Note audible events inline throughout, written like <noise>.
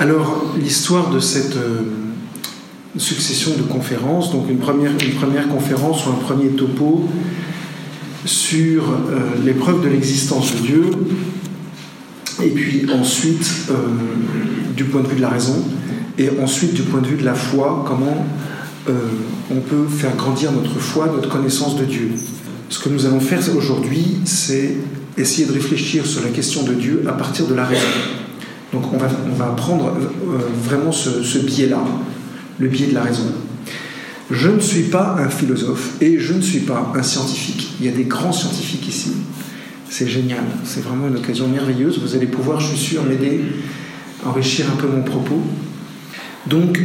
Alors, l'histoire de cette euh, succession de conférences, donc une première, conférence ou un premier topo sur euh, l'épreuve de l'existence de Dieu, et puis ensuite euh, du point de vue de la raison, et ensuite du point de vue de la foi, comment on peut faire grandir notre foi, notre connaissance de Dieu. Ce que nous allons faire aujourd'hui, c'est essayer de réfléchir sur la question de Dieu à partir de la raison. Donc on va, prendre euh, vraiment ce, ce biais-là, le biais de la raison. Je ne suis pas un philosophe et je ne suis pas un scientifique. Il y a des grands scientifiques ici. C'est génial, c'est vraiment une occasion merveilleuse. Vous allez pouvoir, je suis sûr, m'aider enrichir un peu mon propos. Donc,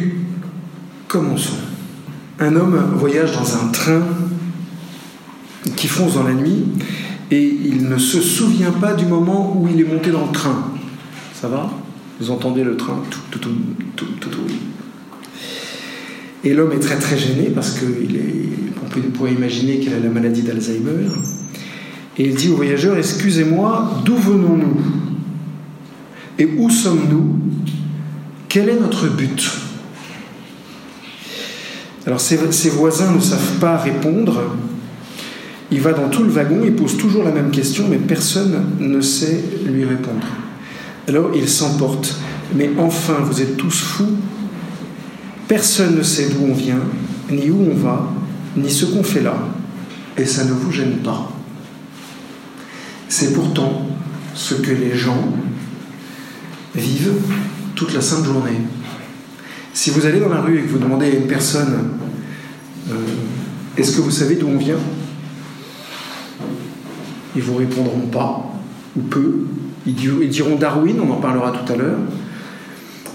commençons. Un homme voyage dans un train qui fonce dans la nuit et il ne se souvient pas du moment où il est monté dans le train. Ça va Vous entendez le train tout, tout, tout, tout, Et l'homme est très très gêné parce qu'il est, on pourrait imaginer qu'il a la maladie d'Alzheimer. Et il dit au voyageur Excusez-moi, d'où venons-nous? Et où sommes-nous? Quel est notre but? Alors ses voisins ne savent pas répondre. Il va dans tout le wagon, il pose toujours la même question, mais personne ne sait lui répondre. Alors il s'emporte. Mais enfin, vous êtes tous fous. Personne ne sait d'où on vient, ni où on va, ni ce qu'on fait là. Et ça ne vous gêne pas. C'est pourtant ce que les gens vivent toute la sainte journée. Si vous allez dans la rue et que vous demandez à une personne euh, Est-ce que vous savez d'où on vient? Ils vous répondront pas, ou peu, ils diront Darwin, on en parlera tout à l'heure.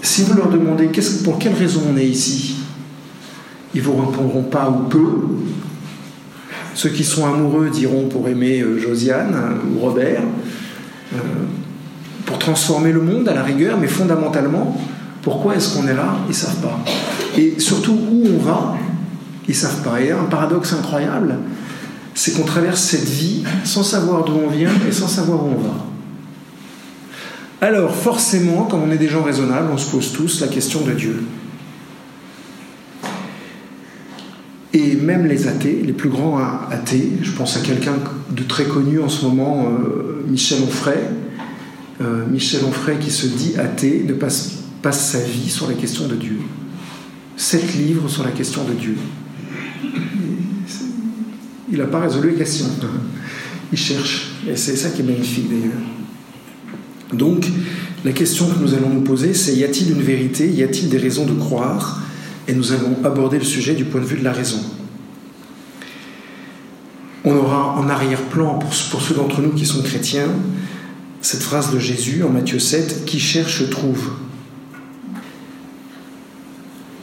Si vous leur demandez pour quelle raison on est ici, ils vous répondront pas ou peu. Ceux qui sont amoureux diront pour aimer euh, Josiane ou Robert, euh, pour transformer le monde à la rigueur, mais fondamentalement, pourquoi est-ce qu'on est là Ils savent pas. Et surtout où on va, ils savent pas. Et un paradoxe incroyable, c'est qu'on traverse cette vie sans savoir d'où on vient et sans savoir où on va. Alors forcément, comme on est des gens raisonnables, on se pose tous la question de Dieu. Et même les athées, les plus grands athées, je pense à quelqu'un de très connu en ce moment, euh, Michel Onfray, euh, Michel Onfray qui se dit athée, ne passe, passe sa vie sur la question de Dieu. Sept livres sur la question de Dieu. Il n'a pas résolu la question. Il cherche. Et c'est ça qui est magnifique d'ailleurs. Donc, la question que nous allons nous poser, c'est y a-t-il une vérité Y a-t-il des raisons de croire? Et nous allons aborder le sujet du point de vue de la raison. On aura en arrière-plan, pour, ceux d'entre nous qui sont chrétiens, cette phrase de Jésus en Matthieu 7, Qui cherche trouve.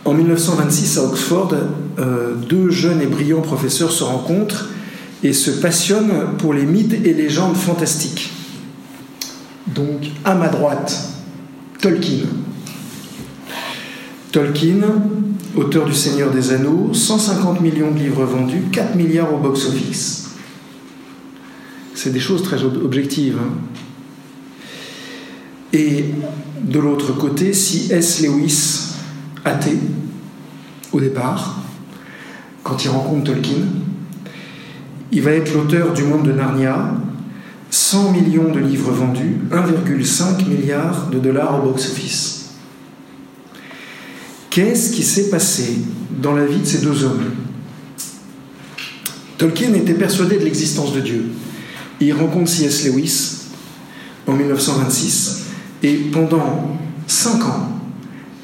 En 1926, à Oxford, euh, deux jeunes et brillants professeurs se rencontrent et se passionnent pour les mythes et légendes fantastiques. Donc, à ma droite, Tolkien. Tolkien, auteur du Seigneur des Anneaux, 150 millions de livres vendus, 4 milliards au box-office. C'est des choses très objectives. Hein. Et de l'autre côté, C.S. Lewis, athée, au départ, quand il rencontre Tolkien, il va être l'auteur du monde de Narnia, 100 millions de livres vendus, 1,5 milliard de dollars au box-office. Qu'est-ce qui s'est passé dans la vie de ces deux hommes? Tolkien était persuadé de l'existence de Dieu. Il rencontre C.S. Lewis en 1926 et pendant 5 ans,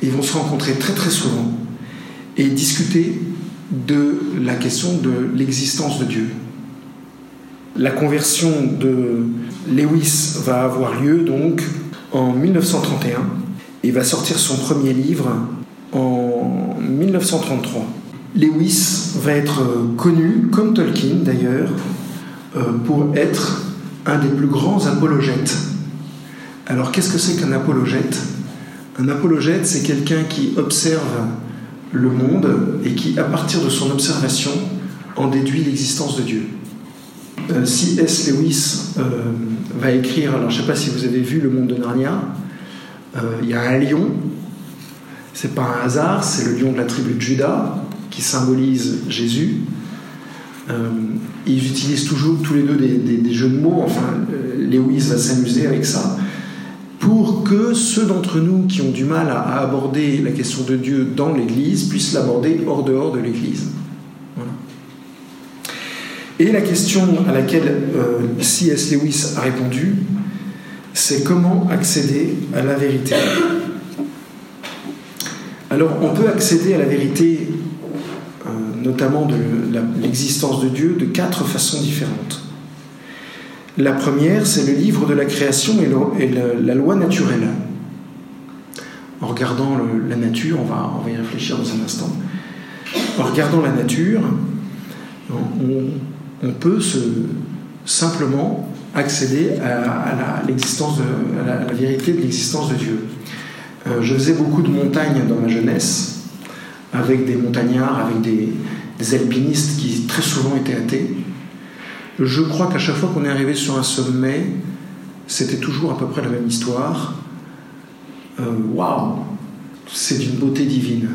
ils vont se rencontrer très très souvent et discuter de la question de l'existence de Dieu. La conversion de Lewis va avoir lieu donc en 1931 et va sortir son premier livre en 1933. Lewis va être connu, comme Tolkien d'ailleurs, euh, pour être un des plus grands apologètes. Alors qu'est-ce que c'est qu'un apologète? Un apologète, c'est quelqu'un qui observe le monde et qui, à partir de son observation, en déduit l'existence de Dieu. Euh, C.S. Lewis euh, va écrire, alors je ne sais pas si vous avez vu Le Monde de Narnia, Euh, il y a un lion, c'est pas un hasard, c'est le lion de la tribu de Judas qui symbolise Jésus. Ils utilisent toujours tous les deux des, jeux de mots, enfin, Lewis va s'amuser avec ça, pour que ceux d'entre nous qui ont du mal à, aborder la question de Dieu dans l'Église puissent l'aborder hors dehors de l'Église. Et la question à laquelle euh, C.S. Lewis a répondu, c'est comment accéder à la vérité. Alors, on peut accéder à la vérité notamment de l'existence de Dieu, de quatre façons différentes. La première, c'est le livre de la création et, la loi naturelle. En regardant la nature, on va, on va y réfléchir dans un instant. En regardant la nature, on, peut se, simplement accéder à, la, vérité de l'existence de Dieu. Euh, je faisais beaucoup de montagnes dans ma jeunesse, avec des montagnards, avec des, alpinistes qui très souvent étaient athées. Je crois qu'à chaque fois qu'on est arrivé sur un sommet, c'était toujours à peu près la même histoire. Euh, waouh C'est d'une beauté divine.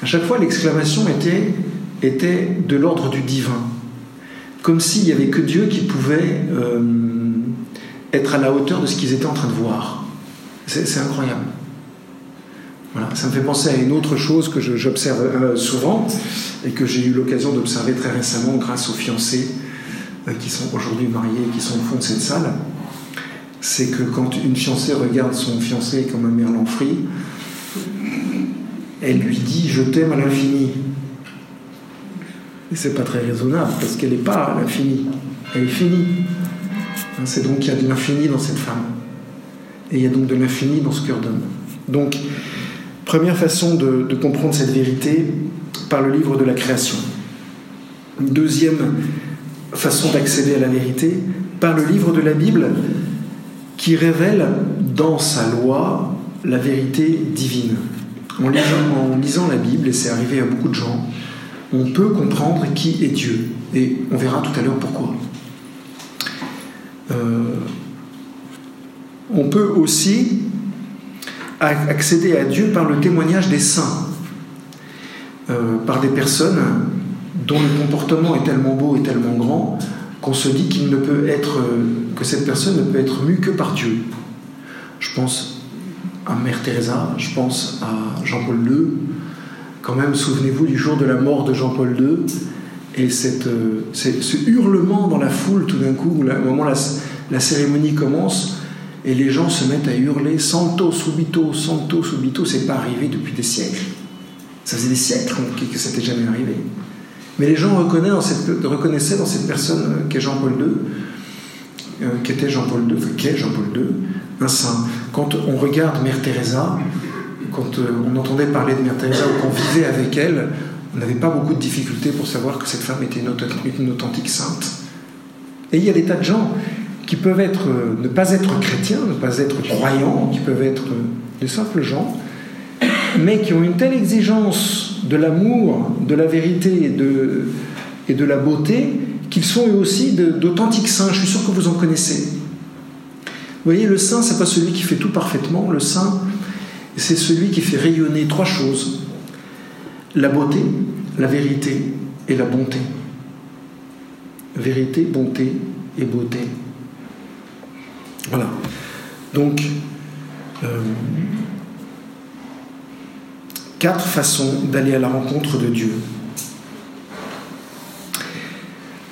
À chaque fois, l'exclamation était de l'ordre du divin. Comme s'il n'y avait que Dieu qui pouvait euh, être à la hauteur de ce qu'ils étaient en train de voir. C'est incroyable ça me fait penser à une autre chose que j'observe euh, souvent et que j'ai eu l'occasion d'observer très récemment grâce aux fiancés euh, qui sont aujourd'hui mariés et qui sont au fond de cette salle. C'est que quand une fiancée regarde son fiancé comme un merlan frit, elle lui dit Je t'aime à l'infini. Et c'est pas très raisonnable parce qu'elle n'est pas à l'infini, elle est finie. Hein, c'est donc qu'il y a de l'infini dans cette femme. Et il y a donc de l'infini dans ce cœur d'homme. Donc, Première façon de, comprendre cette vérité par le livre de la création. Deuxième façon d'accéder à la vérité par le livre de la Bible qui révèle dans sa loi la vérité divine. En lisant, en lisant la Bible, et c'est arrivé à beaucoup de gens, on peut comprendre qui est Dieu. Et on verra tout à l'heure pourquoi. Euh, on peut aussi accéder à Dieu par le témoignage des saints, euh, par des personnes dont le comportement est tellement beau et tellement grand qu'on se dit euh, que cette personne ne peut être mue que par Dieu. Je pense à Mère Teresa, je pense à Jean-Paul II. Quand même, souvenez-vous du jour de la mort de Jean-Paul II et euh, ce hurlement dans la foule tout d'un coup, au moment où la, cérémonie commence, et les gens se mettent à hurler Santo subito, Santo subito, c'est pas arrivé depuis des siècles. Ça faisait des siècles que ça n'était jamais arrivé. Mais les gens reconnaissaient dans cette, personne euh, qu'est Jean-Paul II, euh, II, qu'est Jean-Paul II, un saint. Quand on regarde Mère Teresa, quand euh, on entendait parler de Mère Teresa ou qu'on vivait avec elle, on n'avait pas beaucoup de difficultés pour savoir que cette femme était une authentique sainte. Et il y a des tas de gens qui peuvent être, euh, ne pas être chrétiens, ne pas être croyants, qui peuvent être euh, des simples gens, mais qui ont une telle exigence de l'amour, de la vérité et de, et de la beauté qu'ils sont eux aussi d'authentiques saints. Je suis sûr que vous en connaissez. Vous voyez, le saint, c'est pas celui qui fait tout parfaitement. Le saint, c'est celui qui fait rayonner trois choses la beauté, la vérité et la bonté. Vérité, bonté et beauté. Voilà. Donc, euh, quatre façons d'aller à la rencontre de Dieu.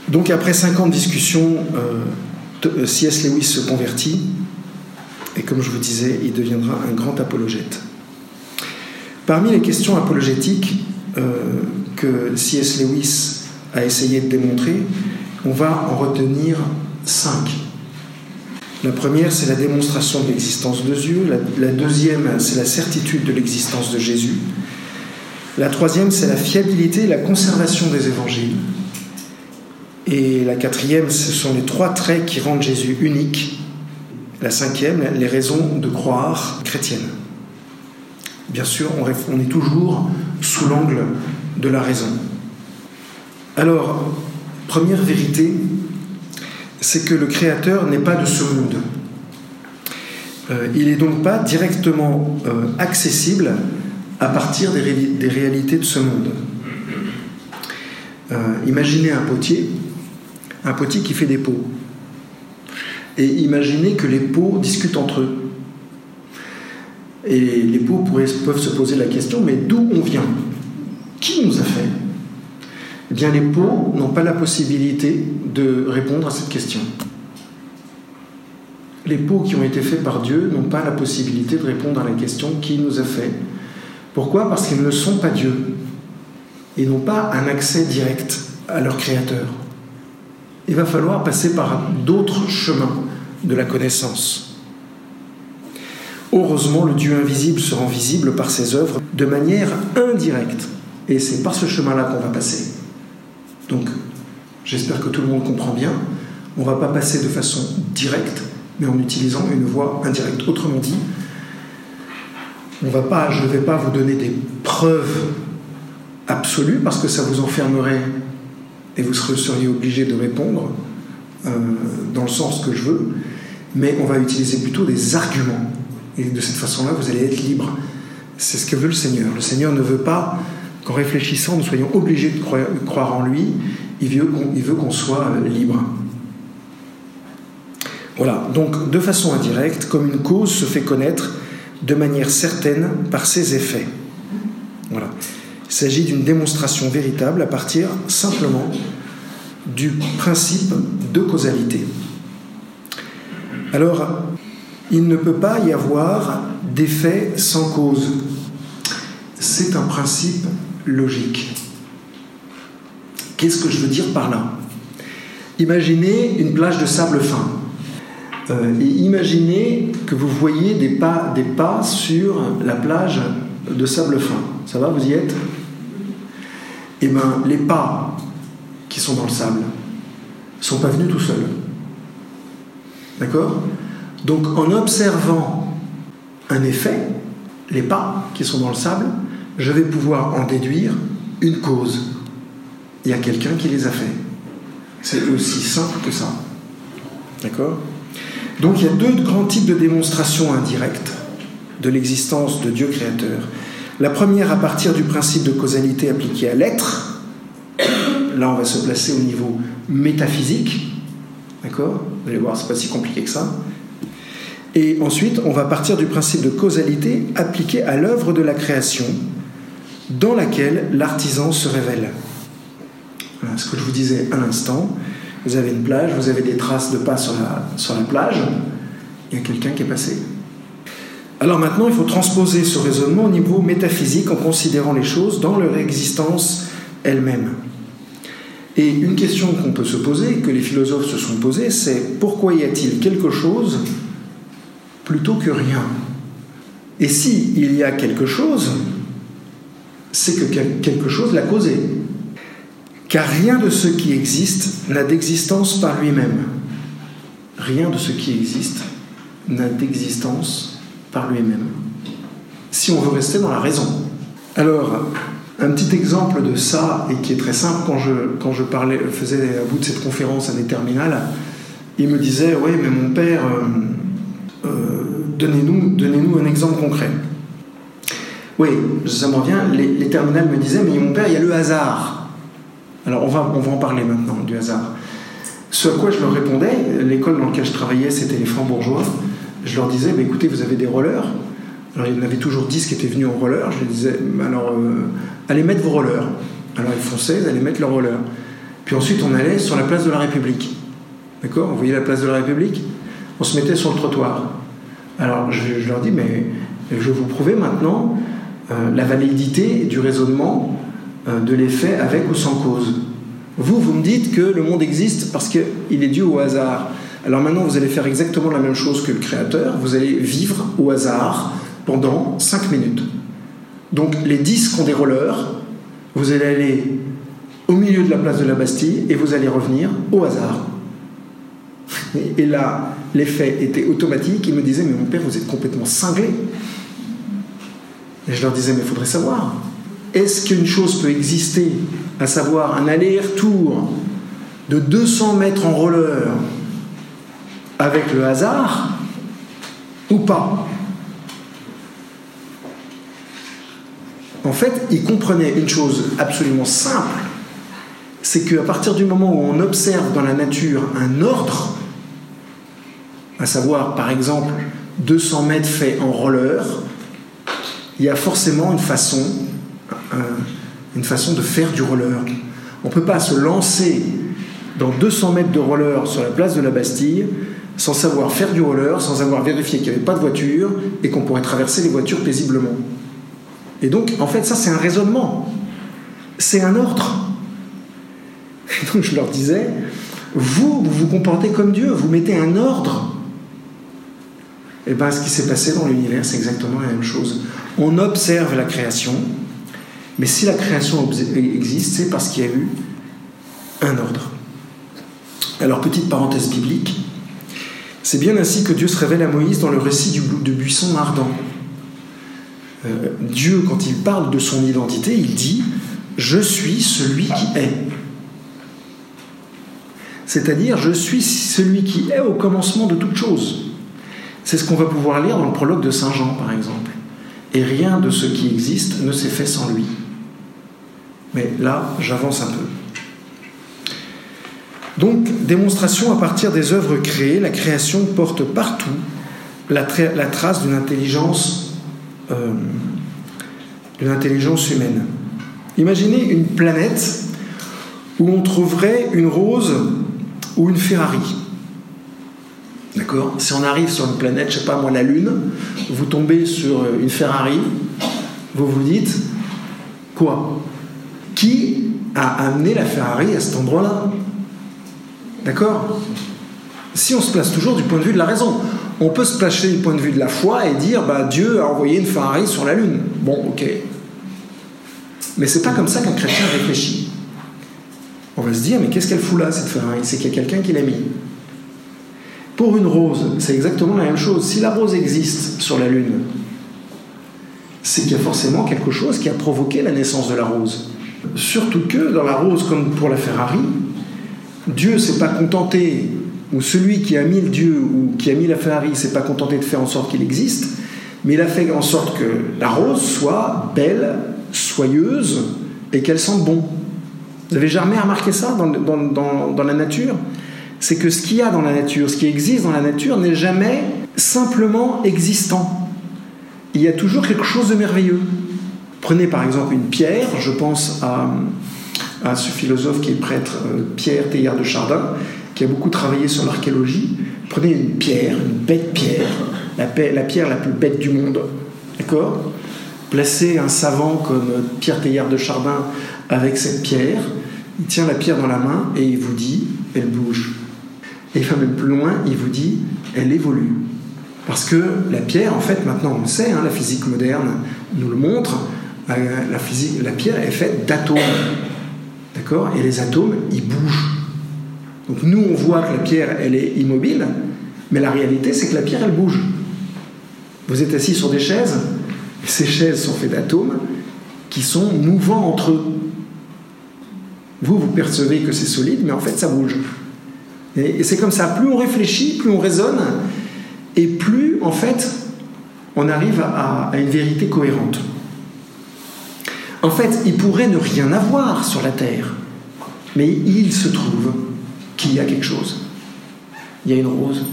Donc, après 50 discussions, euh, C.S. Lewis se convertit, et comme je vous disais, il deviendra un grand apologète. Parmi les questions apologétiques euh, que C.S. Lewis a essayé de démontrer, on va en retenir cinq. La première, c'est la démonstration de l'existence de Dieu. La, deuxième, c'est la certitude de l'existence de Jésus. La troisième, c'est la fiabilité et la conservation des évangiles. Et la quatrième, ce sont les trois traits qui rendent Jésus unique. La cinquième, les raisons de croire chrétienne. Bien sûr, on est toujours sous l'angle de la raison. Alors, première vérité, c'est que le Créateur n'est pas de ce monde. Euh, il n'est donc pas directement euh, accessible à partir des, réalités de ce monde. Euh, imaginez un potier, un potier qui fait des pots. Et imaginez que les pots discutent entre eux. Et les pots pourraient, peuvent se poser la question, mais d'où on vient? Qui nous a fait? Eh bien, les pots n'ont pas la possibilité de répondre à cette question. Les pots qui ont été faits par Dieu n'ont pas la possibilité de répondre à la question qui nous a fait? Pourquoi? Parce qu'ils ne sont pas Dieu. Ils n'ont pas un accès direct à leur Créateur. Il va falloir passer par d'autres chemins de la connaissance. Heureusement, le Dieu invisible se rend visible par ses œuvres de manière indirecte. Et c'est par ce chemin-là qu'on va passer. Donc, j'espère que tout le monde comprend bien. On ne va pas passer de façon directe, mais en utilisant une voie indirecte. Autrement dit, on va pas, je ne vais pas vous donner des preuves absolues parce que ça vous enfermerait et vous seriez obligé de répondre euh, dans le sens que je veux, mais on va utiliser plutôt des arguments. Et de cette façon-là, vous allez être libre. C'est ce que veut le Seigneur. Le Seigneur ne veut pas qu'en réfléchissant, nous soyons obligés de croire, en lui. Il veut qu'on soit libre. Voilà, donc de façon indirecte, comme une cause se fait connaître de manière certaine par ses effets. Voilà. Il s'agit d'une démonstration véritable à partir simplement du principe de causalité. Alors, il ne peut pas y avoir d'effet sans cause. C'est un principe logique. Qu'est-ce que je veux dire par là? Imaginez une plage de sable fin. Euh, et imaginez que vous voyez des pas, des pas sur la plage de sable fin. Ça va, vous y êtes? Eh bien, les pas qui sont dans le sable ne sont pas venus tout seuls. D'accord? Donc, en observant un effet, les pas qui sont dans le sable, je vais pouvoir en déduire une cause. Il y a quelqu'un qui les a faits. C'est aussi simple que ça. D'accord? Donc il y a deux grands types de démonstrations indirectes de l'existence de Dieu créateur. La première à partir du principe de causalité appliqué à l'être. Là, on va se placer au niveau métaphysique. D'accord? Vous allez voir, c'est pas si compliqué que ça. Et ensuite, on va partir du principe de causalité appliqué à l'œuvre de la création, dans laquelle l'artisan se révèle. Voilà ce que je vous disais à l'instant. Vous avez une plage, vous avez des traces de pas sur la, sur la plage, il y a quelqu'un qui est passé. Alors maintenant, il faut transposer ce raisonnement au niveau métaphysique en considérant les choses dans leur existence elle-même. Et une question qu'on peut se poser, que les philosophes se sont posées, c'est pourquoi y a-t-il quelque chose plutôt que rien? Et si il y a quelque chose, c'est que quelque chose l'a causé car rien de ce qui existe n'a d'existence par lui-même. Rien de ce qui existe n'a d'existence par lui-même. Si on veut rester dans la raison. Alors, un petit exemple de ça, et qui est très simple, quand je, quand je parlais, faisais à bout de cette conférence à des terminales, il me disait Oui, mais mon père, euh, euh, donnez-nous donnez un exemple concret. Oui, ça me revient, les, les terminales me disaient Mais mon père, il y a le hasard. Alors on va, on va en parler maintenant du hasard. Ce à quoi je leur répondais, l'école dans laquelle je travaillais, c'était les francs-bourgeois. Je leur disais, bah, écoutez, vous avez des rollers. Alors il y en avait toujours 10 qui étaient venus en roller. Je leur disais, alors euh, allez mettre vos rollers. Alors ils fonçaient, ils mettre leurs rollers. Puis ensuite on allait sur la place de la République. D'accord? Vous voyez la place de la République? On se mettait sur le trottoir. Alors je, leur dis, mais je vais vous prouver maintenant euh, la validité du raisonnement euh, de l'effet avec ou sans cause. Vous, vous me dites que le monde existe parce qu'il est dû au hasard. Alors maintenant, vous allez faire exactement la même chose que le Créateur. Vous allez vivre au hasard pendant 5 minutes. Donc les 10 qui ont des rollers, vous allez aller au milieu de la place de la Bastille et vous allez revenir au hasard. Et là, l'effet était automatique. Ils me disaient, mais mon père, vous êtes complètement cinglé. Et je leur disais, mais il faudrait savoir est-ce qu'une chose peut exister, à savoir un aller-retour de 200 mètres en roller avec le hasard ou pas En fait, il comprenait une chose absolument simple, c'est qu'à partir du moment où on observe dans la nature un ordre, à savoir par exemple 200 mètres faits en roller, il y a forcément une façon, une façon de faire du roller. On ne peut pas se lancer dans 200 mètres de roller sur la place de la Bastille sans savoir faire du roller, sans avoir vérifié qu'il n'y avait pas de voiture et qu'on pourrait traverser les voitures paisiblement. Et donc, en fait, ça, c'est un raisonnement. C'est un ordre. Et donc, je leur disais, vous, vous vous comportez comme Dieu, vous mettez un ordre. Et bien, ce qui s'est passé dans l'univers, c'est exactement la même chose. On observe la création, mais si la création existe, c'est parce qu'il y a eu un ordre. Alors, petite parenthèse biblique, c'est bien ainsi que Dieu se révèle à Moïse dans le récit du, buisson ardent. Euh, Dieu, quand il parle de son identité, il dit Je suis celui qui est. C'est-à-dire, je suis celui qui est au commencement de toute chose. C'est ce qu'on va pouvoir lire dans le prologue de Saint Jean, par exemple. Et rien de ce qui existe ne s'est fait sans lui. Mais là, j'avance un peu. Donc, démonstration à partir des œuvres créées, la création porte partout la, trace d'une intelligence, euh, intelligence humaine. Imaginez une planète où on trouverait une rose ou une Ferrari. D'accord? Si on arrive sur une planète, je sais pas moi, la Lune, vous tombez sur une Ferrari, vous vous dites quoi? Qui a amené la Ferrari à cet endroit-là? D'accord? Si on se place toujours du point de vue de la raison, on peut se placer du point de vue de la foi et dire bah, Dieu a envoyé une Ferrari sur la Lune. Bon, ok. Mais c'est pas comme ça qu'un chrétien réfléchit. On va se dire mais qu'est-ce qu'elle fout là, cette Ferrari? C'est qu'il y a quelqu'un qui l'a mis. Pour une rose, c'est exactement la même chose. Si la rose existe sur la Lune, c'est qu'il y a forcément quelque chose qui a provoqué la naissance de la rose. Surtout que dans la rose, comme pour la Ferrari, Dieu s'est pas contenté, ou celui qui a mis le Dieu ou qui a mis la Ferrari s'est pas contenté de faire en sorte qu'il existe, mais il a fait en sorte que la rose soit belle, soyeuse et qu'elle sente bon. Vous avez jamais remarqué ça dans, dans, dans la nature? C'est que ce qu'il y a dans la nature, ce qui existe dans la nature n'est jamais simplement existant. Il y a toujours quelque chose de merveilleux. Prenez par exemple une pierre, je pense à à ce philosophe qui est prêtre, euh, Pierre Teilhard de Chardin, qui a beaucoup travaillé sur l'archéologie. Prenez une pierre, une bête pierre, la, pierre la plus bête du monde, d'accord? Placez un savant comme Pierre Teilhard de Chardin avec cette pierre, il tient la pierre dans la main et il vous dit, elle bouge. Et va même plus loin, il vous dit, elle évolue. Parce que la pierre, en fait, maintenant on le sait, hein, la physique moderne nous le montre, euh, la pierre est faite d'atomes. D'accord Et les atomes, ils bougent. Donc nous, on voit que la pierre, elle est immobile, mais la réalité, c'est que la pierre, elle bouge. Vous êtes assis sur des chaises, et ces chaises sont faites d'atomes qui sont mouvants entre eux. Vous, vous percevez que c'est solide, mais en fait, ça bouge. Et, c'est comme ça, plus on réfléchit, plus on raisonne, et plus, en fait, on arrive à une vérité cohérente. En fait, il pourrait ne rien avoir sur la Terre, mais il se trouve qu'il y a quelque chose. Il y a une rose.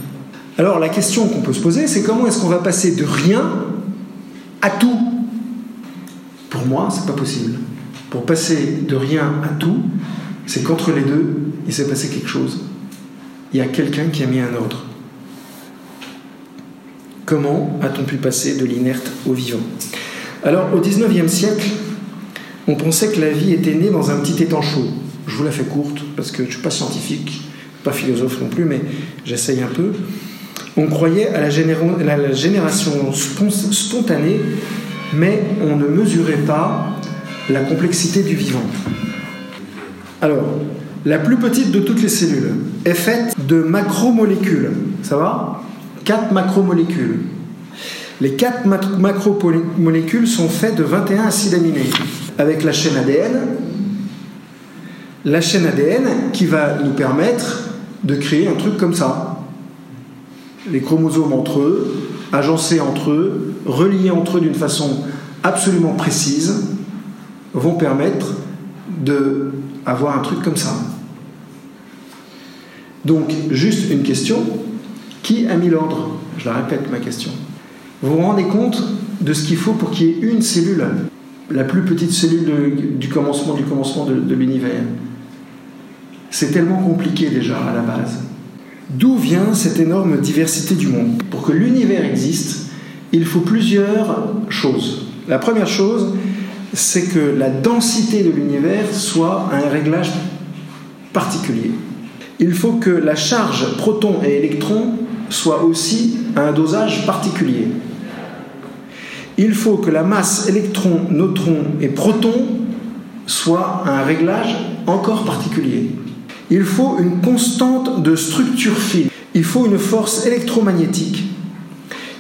Alors la question qu'on peut se poser, c'est comment est-ce qu'on va passer de rien à tout? Pour moi, c'est pas possible. Pour passer de rien à tout, c'est qu'entre les deux, il s'est passé quelque chose. Il y a quelqu'un qui a mis un ordre. Comment a-t-on pu passer de l'inerte au vivant? Alors, au XIXe siècle, on pensait que la vie était née dans un petit étang chaud. Je vous la fais courte parce que je ne suis pas scientifique, pas philosophe non plus, mais j'essaye un peu. On croyait à la, génération spontanée, mais on ne mesurait pas la complexité du vivant. Alors, la plus petite de toutes les cellules est faite de macromolécules. Ça va? Quatre macromolécules. Les quatre macromolécules sont faites de 21 acides aminés avec la chaîne ADN, la chaîne ADN qui va nous permettre de créer un truc comme ça. Les chromosomes entre eux agencés entre eux, reliés entre eux d'une façon absolument précise, vont permettre d'avoir un truc comme ça. Donc, juste une question, qui a mis l'ordre? Je la répète ma question. Vous vous rendez compte de ce qu'il faut pour qu'il y ait une cellule, la plus petite cellule du commencement du commencement de l'univers C'est tellement compliqué déjà à la base. D'où vient cette énorme diversité du monde? Pour que l'univers existe, il faut plusieurs choses. La première chose, c'est que la densité de l'univers soit un réglage particulier. Il faut que la charge proton et électron soit aussi à un dosage particulier. Il faut que la masse électron, neutron et proton soit un réglage encore particulier. Il faut une constante de structure fine. Il faut une force électromagnétique.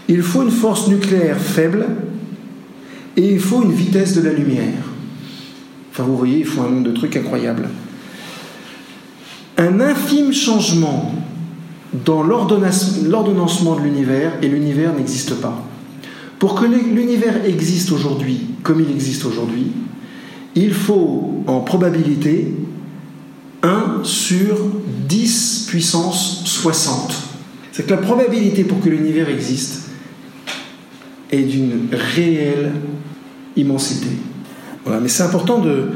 Il faut une force nucléaire faible. Et il faut une vitesse de la lumière. Enfin, vous voyez, il faut un nombre de trucs incroyables. Un infime changement dans l'ordonnancement de l'univers et l'univers n'existe pas. Pour que l'univers existe aujourd'hui comme il existe aujourd'hui, il faut en probabilité 1 sur 10 puissance 60. C'est que la probabilité pour que l'univers existe est d'une réelle immensité. Voilà, mais c'est important de,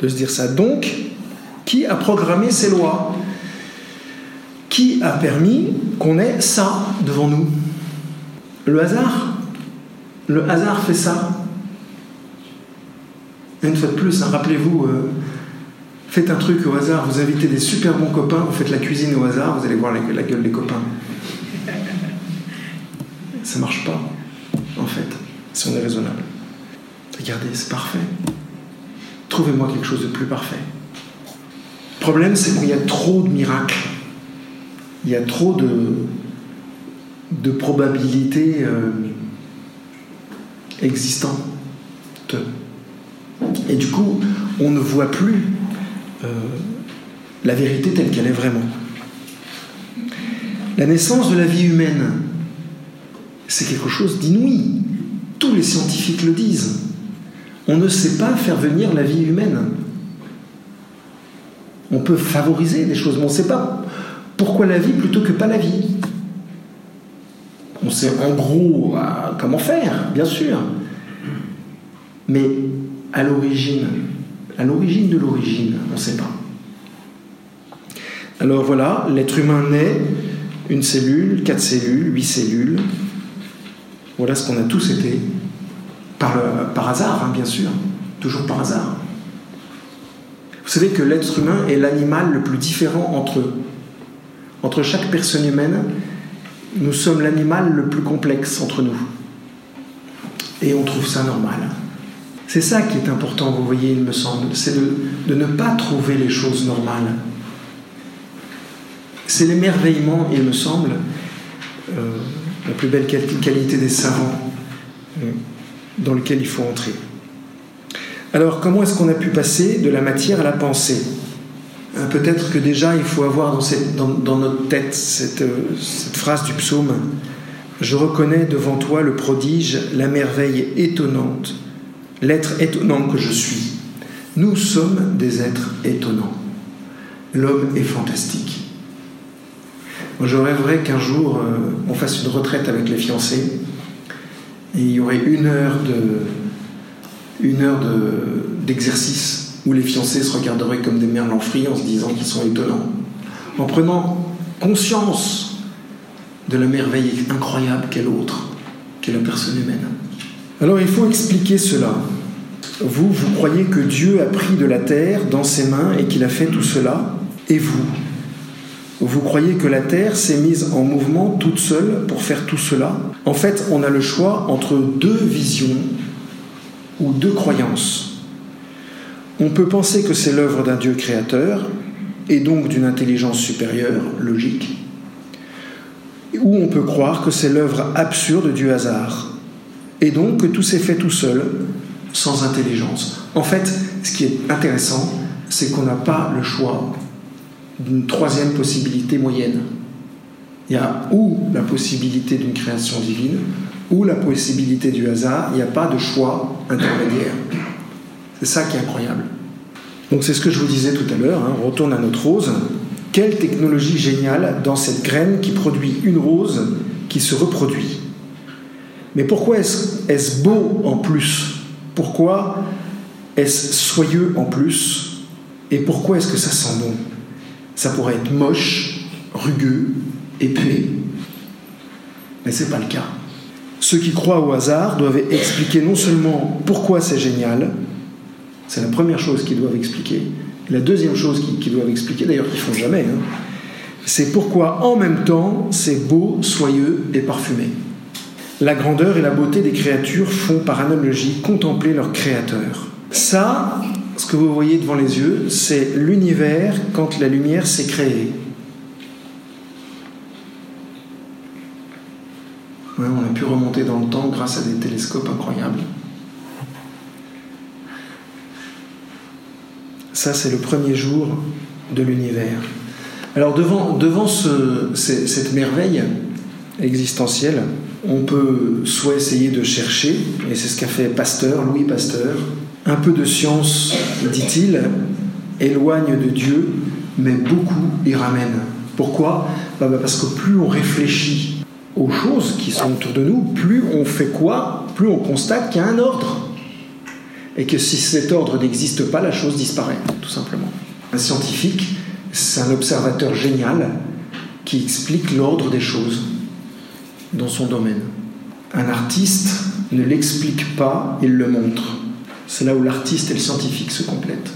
se dire ça. Donc, qui a programmé ces lois? Qui a permis qu'on ait ça devant nous? Le hasard? Le hasard fait ça. Une fois de plus, hein, rappelez-vous, euh, Faites un truc au hasard, vous invitez des super bons copains, vous faites la cuisine au hasard, vous allez voir la, gueule des copains. <laughs> Ça marche pas, en fait, si on est raisonnable. Regardez, c'est parfait. Trouvez-moi quelque chose de plus parfait. Le problème, c'est qu'il y a trop de miracles. Il y a trop de, de probabilités euh, existantes. Et du coup, on ne voit plus euh, la vérité telle qu'elle est vraiment. La naissance de la vie humaine, c'est quelque chose d'inouï. Tous les scientifiques le disent. On ne sait pas faire venir la vie humaine. On peut favoriser des choses, mais on ne sait pas pourquoi la vie plutôt que pas la vie. On sait en gros euh, comment faire, bien sûr. Mais à l'origine, à l'origine de l'origine, on ne sait pas. Alors voilà, l'être humain naît, une cellule, quatre cellules, huit cellules. Voilà ce qu'on a tous été, par, par hasard, hein, bien sûr, toujours par hasard. Vous savez que l'être humain est l'animal le plus différent entre eux. Entre chaque personne humaine, nous sommes l'animal le plus complexe entre nous. Et on trouve ça normal. C'est ça qui est important, vous voyez, il me semble, c'est de, ne pas trouver les choses normales. C'est l'émerveillement, il me semble, euh, la plus belle qualité des savants euh, dans lequel il faut entrer. Alors, comment est-ce qu'on a pu passer de la matière à la pensée? Euh, Peut-être que déjà, il faut avoir dans, notre tête cette phrase du psaume Je reconnais devant toi le prodige, la merveille étonnante l'être étonnant que je suis. Nous sommes des êtres étonnants. L'homme est fantastique. je rêverais qu'un jour, euh, on fasse une retraite avec les fiancés et il y aurait une heure d'exercice où les fiancés se regarderaient comme des merles en en se disant qu'ils sont étonnants. En prenant conscience de la merveille incroyable qu'est l'autre, qu'est la personne humaine. Alors il faut expliquer cela. Vous, vous croyez que Dieu a pris de la terre dans ses mains et qu'il a fait tout cela? Et vous? Vous croyez que la terre s'est mise en mouvement toute seule pour faire tout cela? En fait, on a le choix entre deux visions ou deux croyances. On peut penser que c'est l'œuvre d'un Dieu créateur et donc d'une intelligence supérieure, logique, ou on peut croire que c'est l'œuvre absurde du hasard, et donc que tout s'est fait tout seul, sans intelligence. En fait, ce qui est intéressant, c'est qu'on n'a pas le choix d'une troisième possibilité moyenne. Il y a ou la possibilité d'une création divine, ou la possibilité du hasard. Il n'y a pas de choix intermédiaire. C'est ça qui est incroyable. Donc c'est ce que je vous disais tout à l'heure, hein. retourne à notre rose. Quelle technologie géniale dans cette graine qui produit une rose qui se reproduit. Mais pourquoi est-ce beau en plus? Pourquoi est-ce soyeux en plus? Et pourquoi est-ce que ça sent bon? Ça pourrait être moche, rugueux, épais. Mais ce n'est pas le cas. Ceux qui croient au hasard doivent expliquer non seulement pourquoi c'est génial, c'est la première chose qu'ils doivent expliquer. La deuxième chose qu'ils doivent expliquer, d'ailleurs qu'ils font jamais, hein, c'est pourquoi en même temps c'est beau, soyeux et parfumé. La grandeur et la beauté des créatures font par analogie contempler leur créateur. Ça, ce que vous voyez devant les yeux, c'est l'univers quand la lumière s'est créée. on a pu remonter dans le temps grâce à des télescopes incroyables. Ça, c'est le premier jour de l'univers. Alors devant, devant cette merveille existentielle, on peut soit essayer de chercher, et c'est ce qu'a fait Pasteur, Louis Pasteur, un peu de science, dit-il, éloigne de Dieu, mais beaucoup y ramène. Pourquoi? Bah, bah, Parce que plus on réfléchit aux choses qui sont autour de nous, plus on fait quoi? Plus on constate qu'il y a un ordre. Et que si cet ordre n'existe pas, la chose disparaît, tout simplement. Un scientifique, c'est un observateur génial qui explique l'ordre des choses dans son domaine. Un artiste ne l'explique pas, il le montre. C'est là où l'artiste et le scientifique se complètent.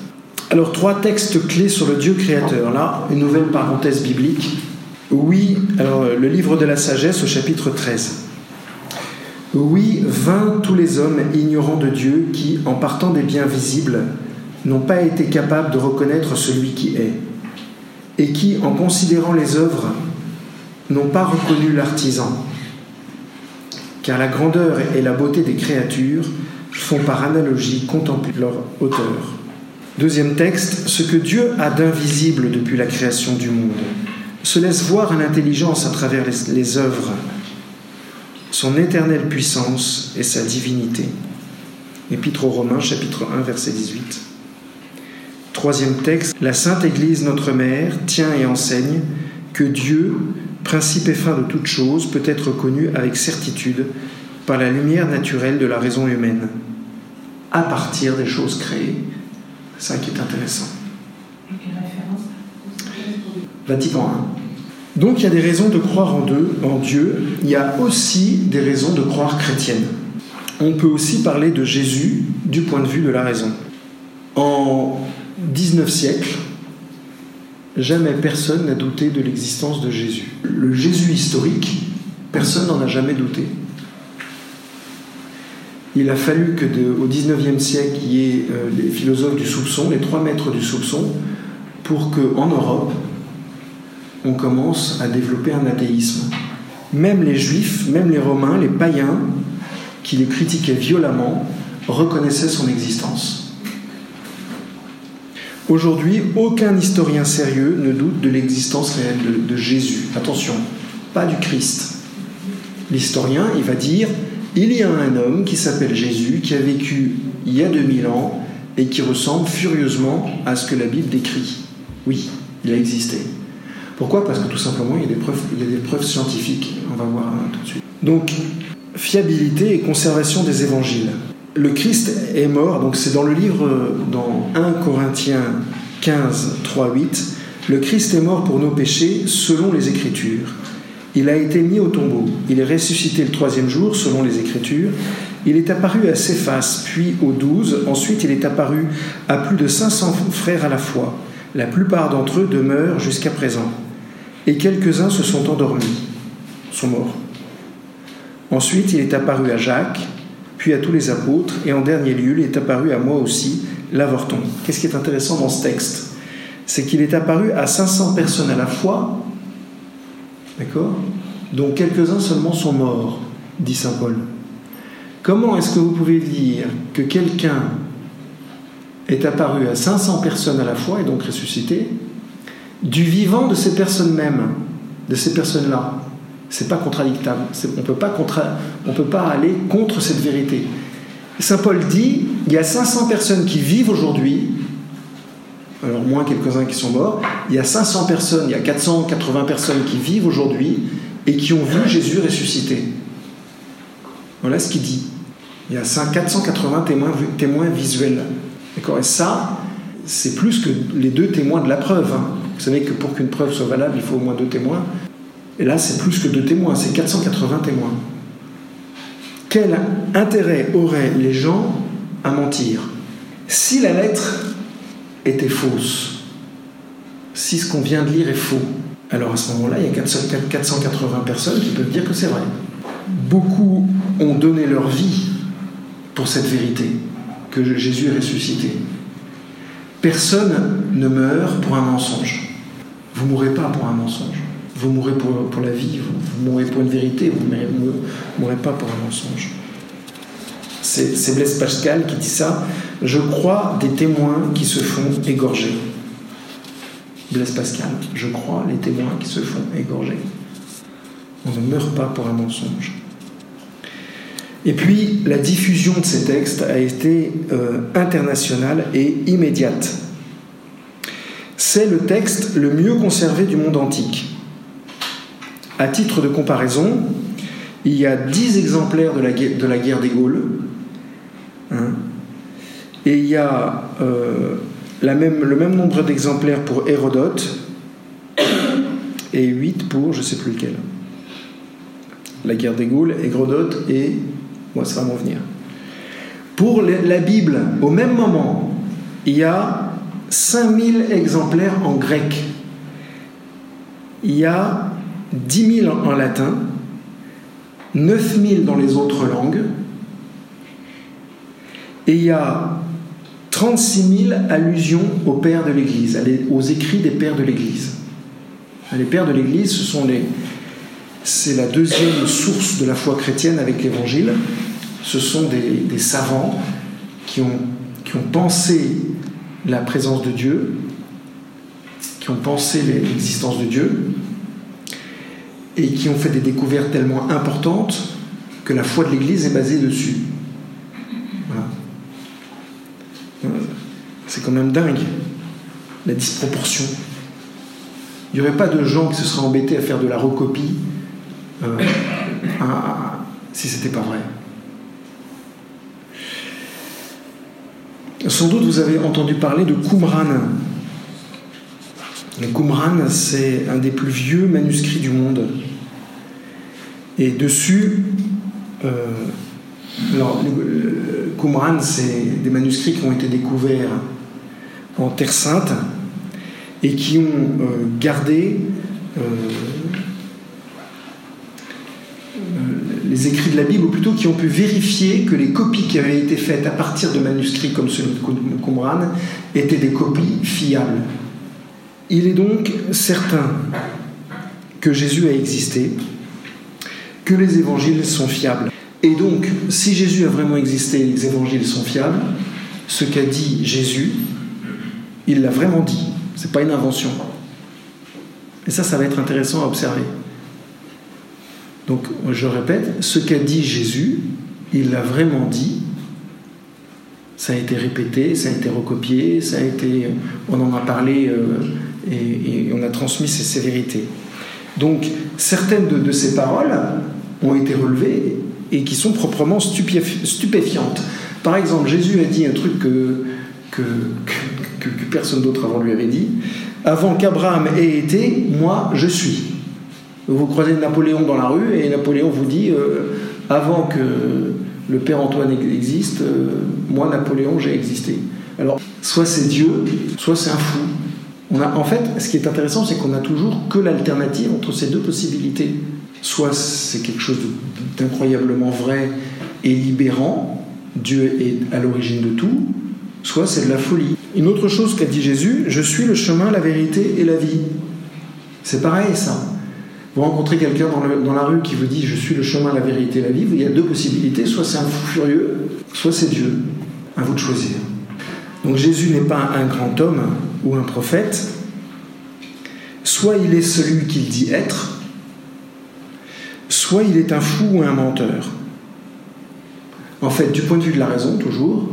Alors trois textes clés sur le Dieu créateur. Là, une nouvelle parenthèse biblique. Oui, alors le livre de la sagesse au chapitre 13. Oui, vains tous les hommes ignorants de Dieu qui, en partant des biens visibles, n'ont pas été capables de reconnaître celui qui est, et qui, en considérant les œuvres, n'ont pas reconnu l'artisan. Car la grandeur et la beauté des créatures font par analogie contempler leur auteur. Deuxième texte, ce que Dieu a d'invisible depuis la création du monde se laisse voir à l'intelligence à travers les œuvres son éternelle puissance et sa divinité. Épître aux Romains, chapitre 1, verset 18. Troisième texte, la Sainte Église, notre Mère, tient et enseigne que Dieu, principe et fin de toute chose, peut être connu avec certitude par la lumière naturelle de la raison humaine, à partir des choses créées. C'est ça qui est intéressant. Vatican I. Donc il y a des raisons de croire en, Dieu, il y a aussi des raisons de croire chrétienne. On peut aussi parler de Jésus du point de vue de la raison. En 19 siècles, jamais personne n'a douté de l'existence de Jésus. Le Jésus historique, personne n'en a jamais douté. Il a fallu que au 19e siècle, il y ait euh, les philosophes du soupçon, les trois maîtres du soupçon, pour qu'en Europe, on commence à développer un athéisme. Même les juifs, même les romains, les païens, qui les critiquaient violemment, reconnaissaient son existence. Aujourd'hui, aucun historien sérieux ne doute de l'existence réelle de, de, Jésus. Attention, pas du Christ. L'historien, il va dire, il y a un homme qui s'appelle Jésus, qui a vécu il y a 2000 ans et qui ressemble furieusement à ce que la Bible décrit. Oui, il a existé. Pourquoi? Parce que tout simplement, il y, a des preuves, y a des preuves scientifiques. On va voir hein, tout de suite. Donc, fiabilité et conservation des évangiles. Le Christ est mort, donc c'est dans le livre, dans 1 Corinthiens 15, 3, 8. Le Christ est mort pour nos péchés selon les Écritures. Il a été mis au tombeau. Il est ressuscité le troisième jour selon les Écritures. Il est apparu à Céphas, puis aux douze. Ensuite, il est apparu à plus de 500 frères à la fois. La plupart d'entre eux demeurent jusqu'à présent et quelques-uns se sont endormis, sont morts. Ensuite, il est apparu à Jacques, puis à tous les apôtres, et en dernier lieu, il est apparu à moi aussi, l'avorton. Qu'est-ce qui est intéressant dans ce texte? C'est qu'il est apparu à 500 personnes à la fois, d'accord? Dont quelques-uns seulement sont morts, dit Saint Paul. Comment est-ce que vous pouvez dire que quelqu'un est apparu à 500 personnes à la fois et donc ressuscité, du vivant de ces personnes mêmes, de ces personnes-là. C'est pas contradictable. On peut pas peut pas aller contre cette vérité. Saint Paul dit il y a 500 personnes qui vivent aujourd'hui, alors moins quelques-uns qui sont morts, il y a 500 personnes, il y a 480 personnes qui vivent aujourd'hui et qui ont vu Jésus ressuscité. Voilà ce qu'il dit. Il y a 480 témoins, visuels. Et ça, c'est plus que les deux témoins de la preuve. Hein. Vous savez que pour qu'une preuve soit valable, il faut au moins deux témoins. Et là, c'est plus que deux témoins, c'est 480 témoins. Quel intérêt auraient les gens à mentir Si la lettre était fausse, si ce qu'on vient de lire est faux, alors à ce moment-là, il y a 480 personnes qui peuvent dire que c'est vrai. Beaucoup ont donné leur vie pour cette vérité, que Jésus est ressuscité. Personne ne meurt pour un mensonge. Vous mourrez pas pour un mensonge. Vous mourrez pour, la vie, vous, mourrez pour une vérité, vous ne mourrez pas pour un mensonge. C'est Blaise Pascal qui dit ça. Je crois des témoins qui se font égorger. Blaise Pascal, je crois les témoins qui se font égorger. On ne meurt pas pour un mensonge. Et puis, la diffusion de ces textes a été euh, internationale et immédiate. C'est le texte le mieux conservé du monde antique. À titre de comparaison, il y a 10 exemplaires de la, guerre des Gaules, hein, et il y a euh, le même nombre d'exemplaires pour Hérodote, et 8 pour je ne sais plus lequel. La guerre des Gaules, Hérodote et moi, ça va m'en venir. Pour la Bible, au même moment, il y a 5000 exemplaires en grec. Il y a 10 000 en latin, 9 000 dans les autres langues, et il y a 36 000 allusions aux pères de l'Église, aux écrits des pères de l'Église. Les pères de l'Église, ce sont les, c'est la deuxième source de la foi chrétienne avec l'Évangile. Ce sont des, savants qui ont, qui ont pensé la présence de Dieu, qui ont pensé l'existence de Dieu, et qui ont fait des découvertes tellement importantes que la foi de l'Église est basée dessus. C'est quand même dingue, la disproportion. Il n'y aurait pas de gens qui se seraient embêtés à faire de la recopie euh, si c'était pas vrai. Sans doute vous avez entendu parler de Qumran. Le Qumran, c'est un des plus vieux manuscrits du monde. Et dessus, euh, alors, Qumran, c'est des manuscrits qui ont été découverts en Terre Sainte et qui ont euh, gardé euh, les écrits de la Bible, ou plutôt qui ont pu vérifier que les copies qui avaient été faites à partir de manuscrits comme celui de Qumran étaient des copies fiables. Il est donc certain que Jésus a existé, que les évangiles sont fiables. Et donc, si Jésus a vraiment existé les évangiles sont fiables, ce qu'a dit Jésus, il l'a vraiment dit. Ce n'est pas une invention. Et ça, ça va être intéressant à observer. Donc, je répète, ce qu'a dit Jésus, il l'a vraiment dit. Ça a été répété, ça a été recopié, ça a été, on en a parlé euh, et, on a transmis ces, vérités. Donc, certaines de, ces paroles ont été relevées et qui sont proprement stupéfiantes. Par exemple, Jésus a dit un truc que personne d'autre avant lui avait dit. Avant qu'Abraham ait été, moi je suis. Vous croisez Napoléon dans la rue et Napoléon vous dit euh, avant que le Père Antoine existe, euh, moi Napoléon j'ai existé. Alors soit c'est Dieu, soit c'est un fou. On a, en fait, ce qui est intéressant, c'est qu'on n'a toujours que l'alternative entre ces deux possibilités. Soit c'est quelque chose d'incroyablement vrai et libérant, Dieu est à l'origine de tout, soit c'est de la folie. Une autre chose qu'a dit Jésus, je suis le chemin, la vérité et la vie. C'est pareil ça. Vous rencontrez quelqu'un dans, la rue qui vous dit Je suis le chemin, la vérité, la vie, il y a deux possibilités soit c'est un fou furieux, soit c'est Dieu. À vous de choisir. Donc Jésus n'est pas un grand homme ou un prophète, soit il est celui qu'il dit être, soit il est un fou ou un menteur. En fait, du point de vue de la raison, toujours,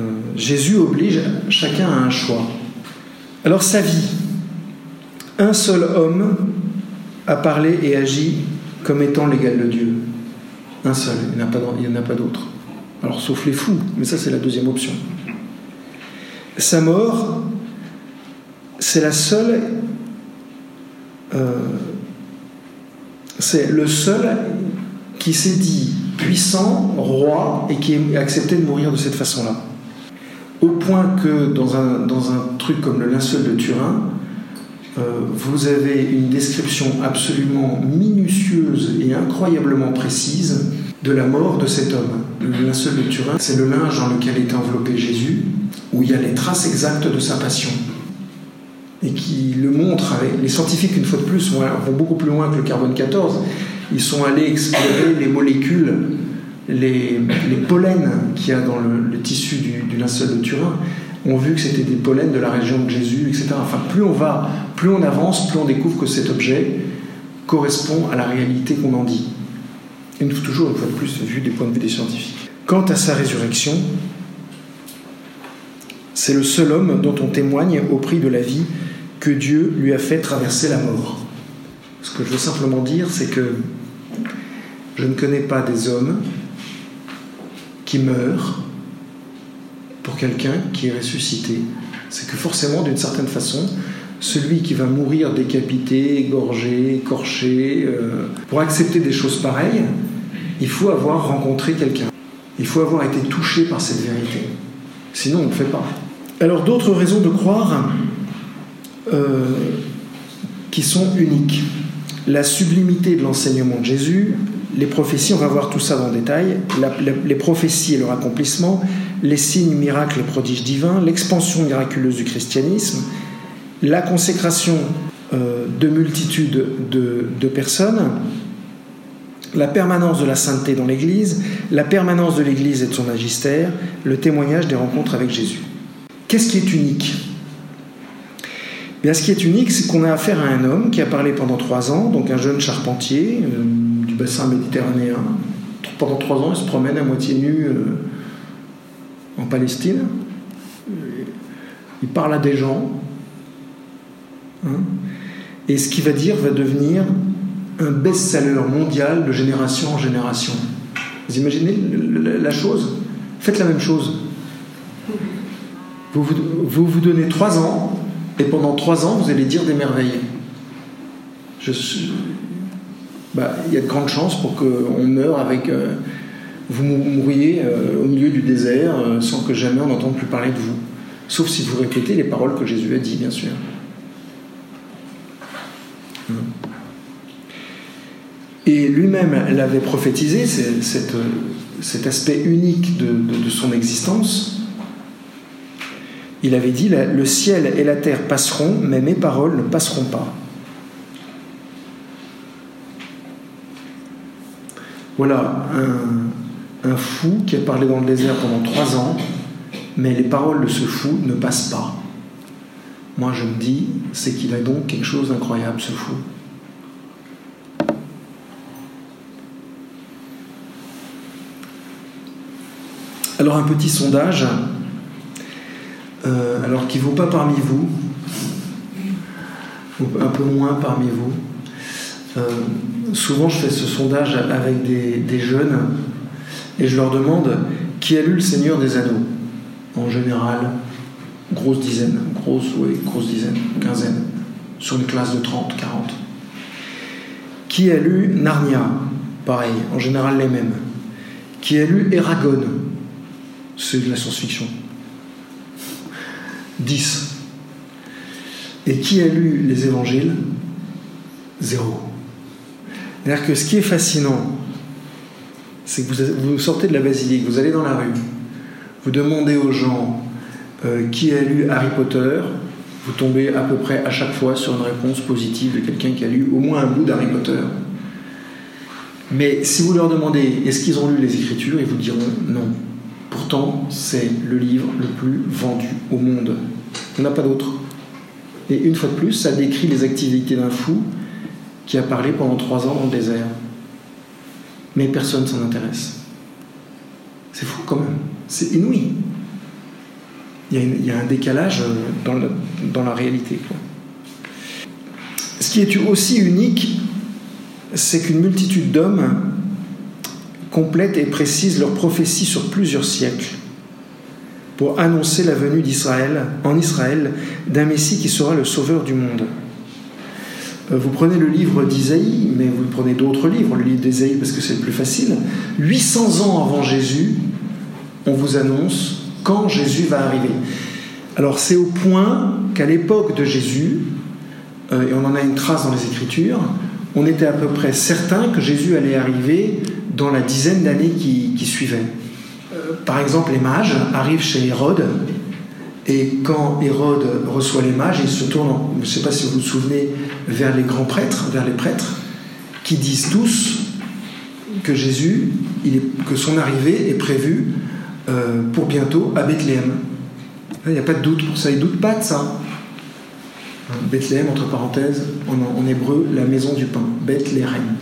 euh, Jésus oblige chacun à un choix. Alors sa vie, un seul homme a parlé et agi comme étant l'égal de Dieu. Un seul, il n'y en a pas d'autre. Alors sauf les fous, mais ça c'est la deuxième option. Sa mort, c'est la seule... Euh, c'est le seul qui s'est dit puissant, roi, et qui a accepté de mourir de cette façon-là. Au point que dans un, dans un truc comme le linceul de Turin, vous avez une description absolument minutieuse et incroyablement précise de la mort de cet homme. Le linceul de Turin, c'est le linge dans lequel était enveloppé Jésus, où il y a les traces exactes de sa passion. Et qui le montre. Les scientifiques, une fois de plus, vont, beaucoup plus loin que le carbone 14. Ils sont allés explorer les molécules, les, les pollens qu'il y a dans le, tissu du, du linceul de Turin ont vu que c'était des pollens de la région de Jésus, etc. Enfin, plus on va, plus on avance, plus on découvre que cet objet correspond à la réalité qu'on en dit. Et toujours, une fois de plus, vu des points de vue des scientifiques. Quant à sa résurrection, c'est le seul homme dont on témoigne au prix de la vie que Dieu lui a fait traverser la mort. Ce que je veux simplement dire, c'est que je ne connais pas des hommes qui meurent pour quelqu'un qui est ressuscité. C'est que forcément, d'une certaine façon, celui qui va mourir décapité, égorgé, écorché, euh, pour accepter des choses pareilles, il faut avoir rencontré quelqu'un. Il faut avoir été touché par cette vérité. Sinon, on ne fait pas. Alors d'autres raisons de croire euh, qui sont uniques. La sublimité de l'enseignement de Jésus, les prophéties, on va voir tout ça dans le détail, les prophéties et leur accomplissement, les signes, miracles et prodiges divins, l'expansion miraculeuse du christianisme, la consécration euh, de multitudes de, personnes, la permanence de la sainteté dans l'Église, la permanence de l'Église et de son magistère, le témoignage des rencontres avec Jésus. Qu'est-ce qui est unique? Bien, ce qui est unique, c'est qu'on a affaire à un homme qui a parlé pendant trois ans, donc un jeune charpentier euh, du bassin méditerranéen. Pendant trois ans, il se promène à moitié nu euh, en Palestine. Il parle à des gens. Hein. et ce qu'il va dire va devenir un best-seller mondial de génération en génération. Vous imaginez la chose? Faites la même chose. Vous vous, donnez trois ans, et pendant trois ans, vous allez dire des merveilles. Bah, il y a de grandes chances pour qu'on meure avec. Euh, vous mourriez euh, au milieu du désert euh, sans que jamais on n'entende plus parler de vous. Sauf si vous répétez les paroles que Jésus a dit, bien sûr. Hein. Et lui-même l'avait prophétisé, cet aspect unique de, son existence. Il avait dit, le ciel et la terre passeront, mais mes paroles ne passeront pas. Voilà un fou qui a parlé dans le désert pendant trois ans, mais les paroles de ce fou ne passent pas. Moi, je me dis, c'est qu'il a donc quelque chose d'incroyable, ce fou. Alors, un petit sondage, euh, alors qui vaut pas parmi vous, un peu moins parmi vous. Euh, souvent, je fais ce sondage avec des jeunes et je leur demande qui a lu Le Seigneur des Anneaux En général, grosse dizaine, grosse, oui, grosse dizaine, quinzaine, sur une classe de 30, 40. Qui a lu Narnia? Pareil, en général les mêmes. Qui a lu Eragon? C'est de la science-fiction. <laughs> 10. Et qui a lu les évangiles? Zéro. C'est-à-dire que ce qui est fascinant c'est que vous, sortez de la basilique, vous allez dans la rue, vous demandez aux gens qui a lu Harry Potter, vous tombez à peu près à chaque fois sur une réponse positive de quelqu'un qui a lu au moins un bout d'Harry Potter. Mais si vous leur demandez est-ce qu'ils ont lu les Écritures, ils vous diront non. Pourtant, c'est le livre le plus vendu au monde. Il n'y en a pas d'autre. Et une fois de plus, ça décrit les activités d'un fou qui a parlé pendant trois ans dans le désert. Mais personne s'en intéresse. C'est fou quand même. C'est inouï. Il y, a un décalage dans, dans la réalité. Ce qui est aussi unique, c'est qu'une multitude d'hommes complètent et précisent leur prophétie sur plusieurs siècles pour annoncer la venue d'Israël, en Israël, d'un Messie qui sera le sauveur du monde. Euh, vous prenez le livre d'Isaïe, mais vous prenez d'autres livres, le livre d'Isaïe parce que c'est le plus facile. 800 ans avant Jésus, on vous annonce quand Jésus va arriver. Alors c'est au point qu'à l'époque de Jésus, euh, et on en a une trace dans les Écritures, on était à peu près certain que Jésus allait arriver dans la dizaine d'années qui, qui suivaient par exemple, les mages arrivent chez Hérode, et quand Hérode reçoit les mages, il se tourne, je ne sais pas si vous vous souvenez, vers les grands prêtres, vers les prêtres, qui disent tous que Jésus, que son arrivée est prévue euh, pour bientôt à Bethléem. Il n'y a pas de doute pour ça, ils ne doutent pas de ça. Bethléem, entre parenthèses, en, hébreu, la maison du pain, Bethléem.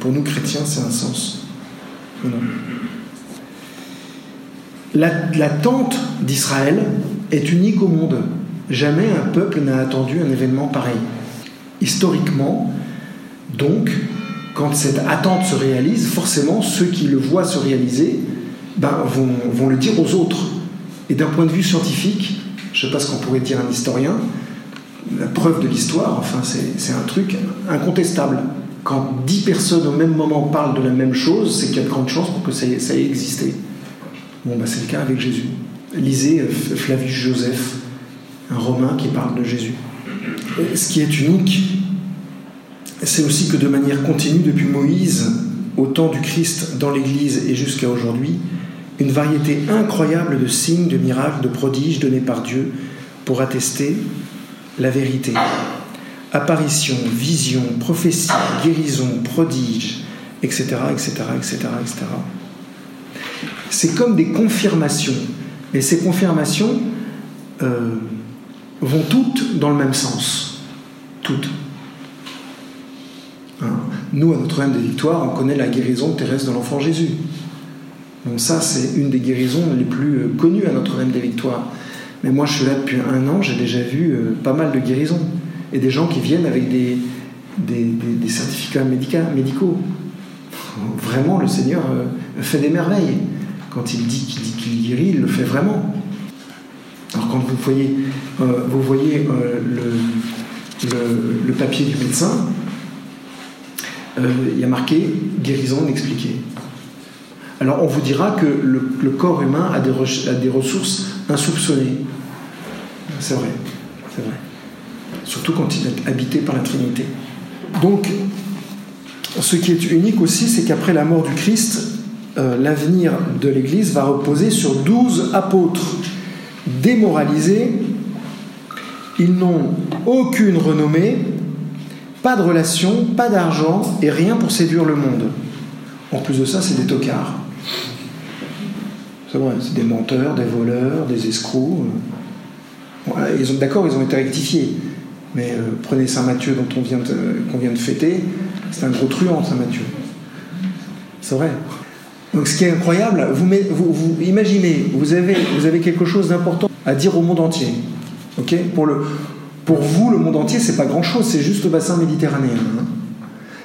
Pour nous chrétiens, c'est un sens. L'attente d'Israël est unique au monde. Jamais un peuple n'a attendu un événement pareil. Historiquement, donc, quand cette attente se réalise, forcément, ceux qui le voient se réaliser ben, vont, le dire aux autres. Et d'un point de vue scientifique, je ne sais pas ce qu'on pourrait dire un historien, la preuve de l'histoire, enfin, c'est un truc incontestable. Quand dix personnes au même moment parlent de la même chose, c'est qu'il y a de grandes chances pour que ça ait existé. Bon, bah, c'est le cas avec Jésus. Lisez euh, Flavius Joseph, un Romain qui parle de Jésus. ce qui est unique, c'est aussi que de manière continue, depuis Moïse au temps du Christ dans l'Église et jusqu'à aujourd'hui, une variété incroyable de signes, de miracles, de prodiges donnés par Dieu pour attester la vérité. Apparition, vision, prophétie, guérison, prodige, etc., etc., etc., etc c'est comme des confirmations. Et ces confirmations euh, vont toutes dans le même sens. Toutes. Hein. Nous, à Notre-Dame des Victoires, on connaît la guérison terrestre de l'enfant Jésus. Donc ça, c'est une des guérisons les plus euh, connues à Notre-Dame des Victoires. Mais moi, je suis là depuis un an, j'ai déjà vu euh, pas mal de guérisons. Et des gens qui viennent avec des, des, certificats médicaux. Vraiment, le Seigneur fait des merveilles. Quand il dit qu'il guérit, il le fait vraiment. Alors quand vous voyez, euh, vous voyez euh, le, papier du médecin, euh, il y a marqué guérison inexpliquée. Alors on vous dira que le, corps humain a des, a des ressources insoupçonnées. C'est vrai, c'est vrai. Surtout quand il est habité par la Trinité. Donc, ce qui est unique aussi, c'est qu'après la mort du Christ, euh, l'avenir de l'Église va reposer sur douze apôtres démoralisés. Ils n'ont aucune renommée, pas de relation, pas d'argent et rien pour séduire le monde. En plus de ça, c'est des tocards. C'est vrai, c'est des menteurs, des voleurs, des escrocs. ils ont, d'accord, ils ont été rectifiés. Mais euh, prenez Saint Matthieu dont on vient qu'on vient de fêter, c'est un gros truand, Saint Matthieu. C'est vrai. Donc ce qui est incroyable, vous, vous, imaginez, vous avez, vous avez quelque chose d'important à dire au monde entier. ok? Pour, le, pour vous, le monde entier, c'est pas grand-chose, c'est juste le bassin méditerranéen.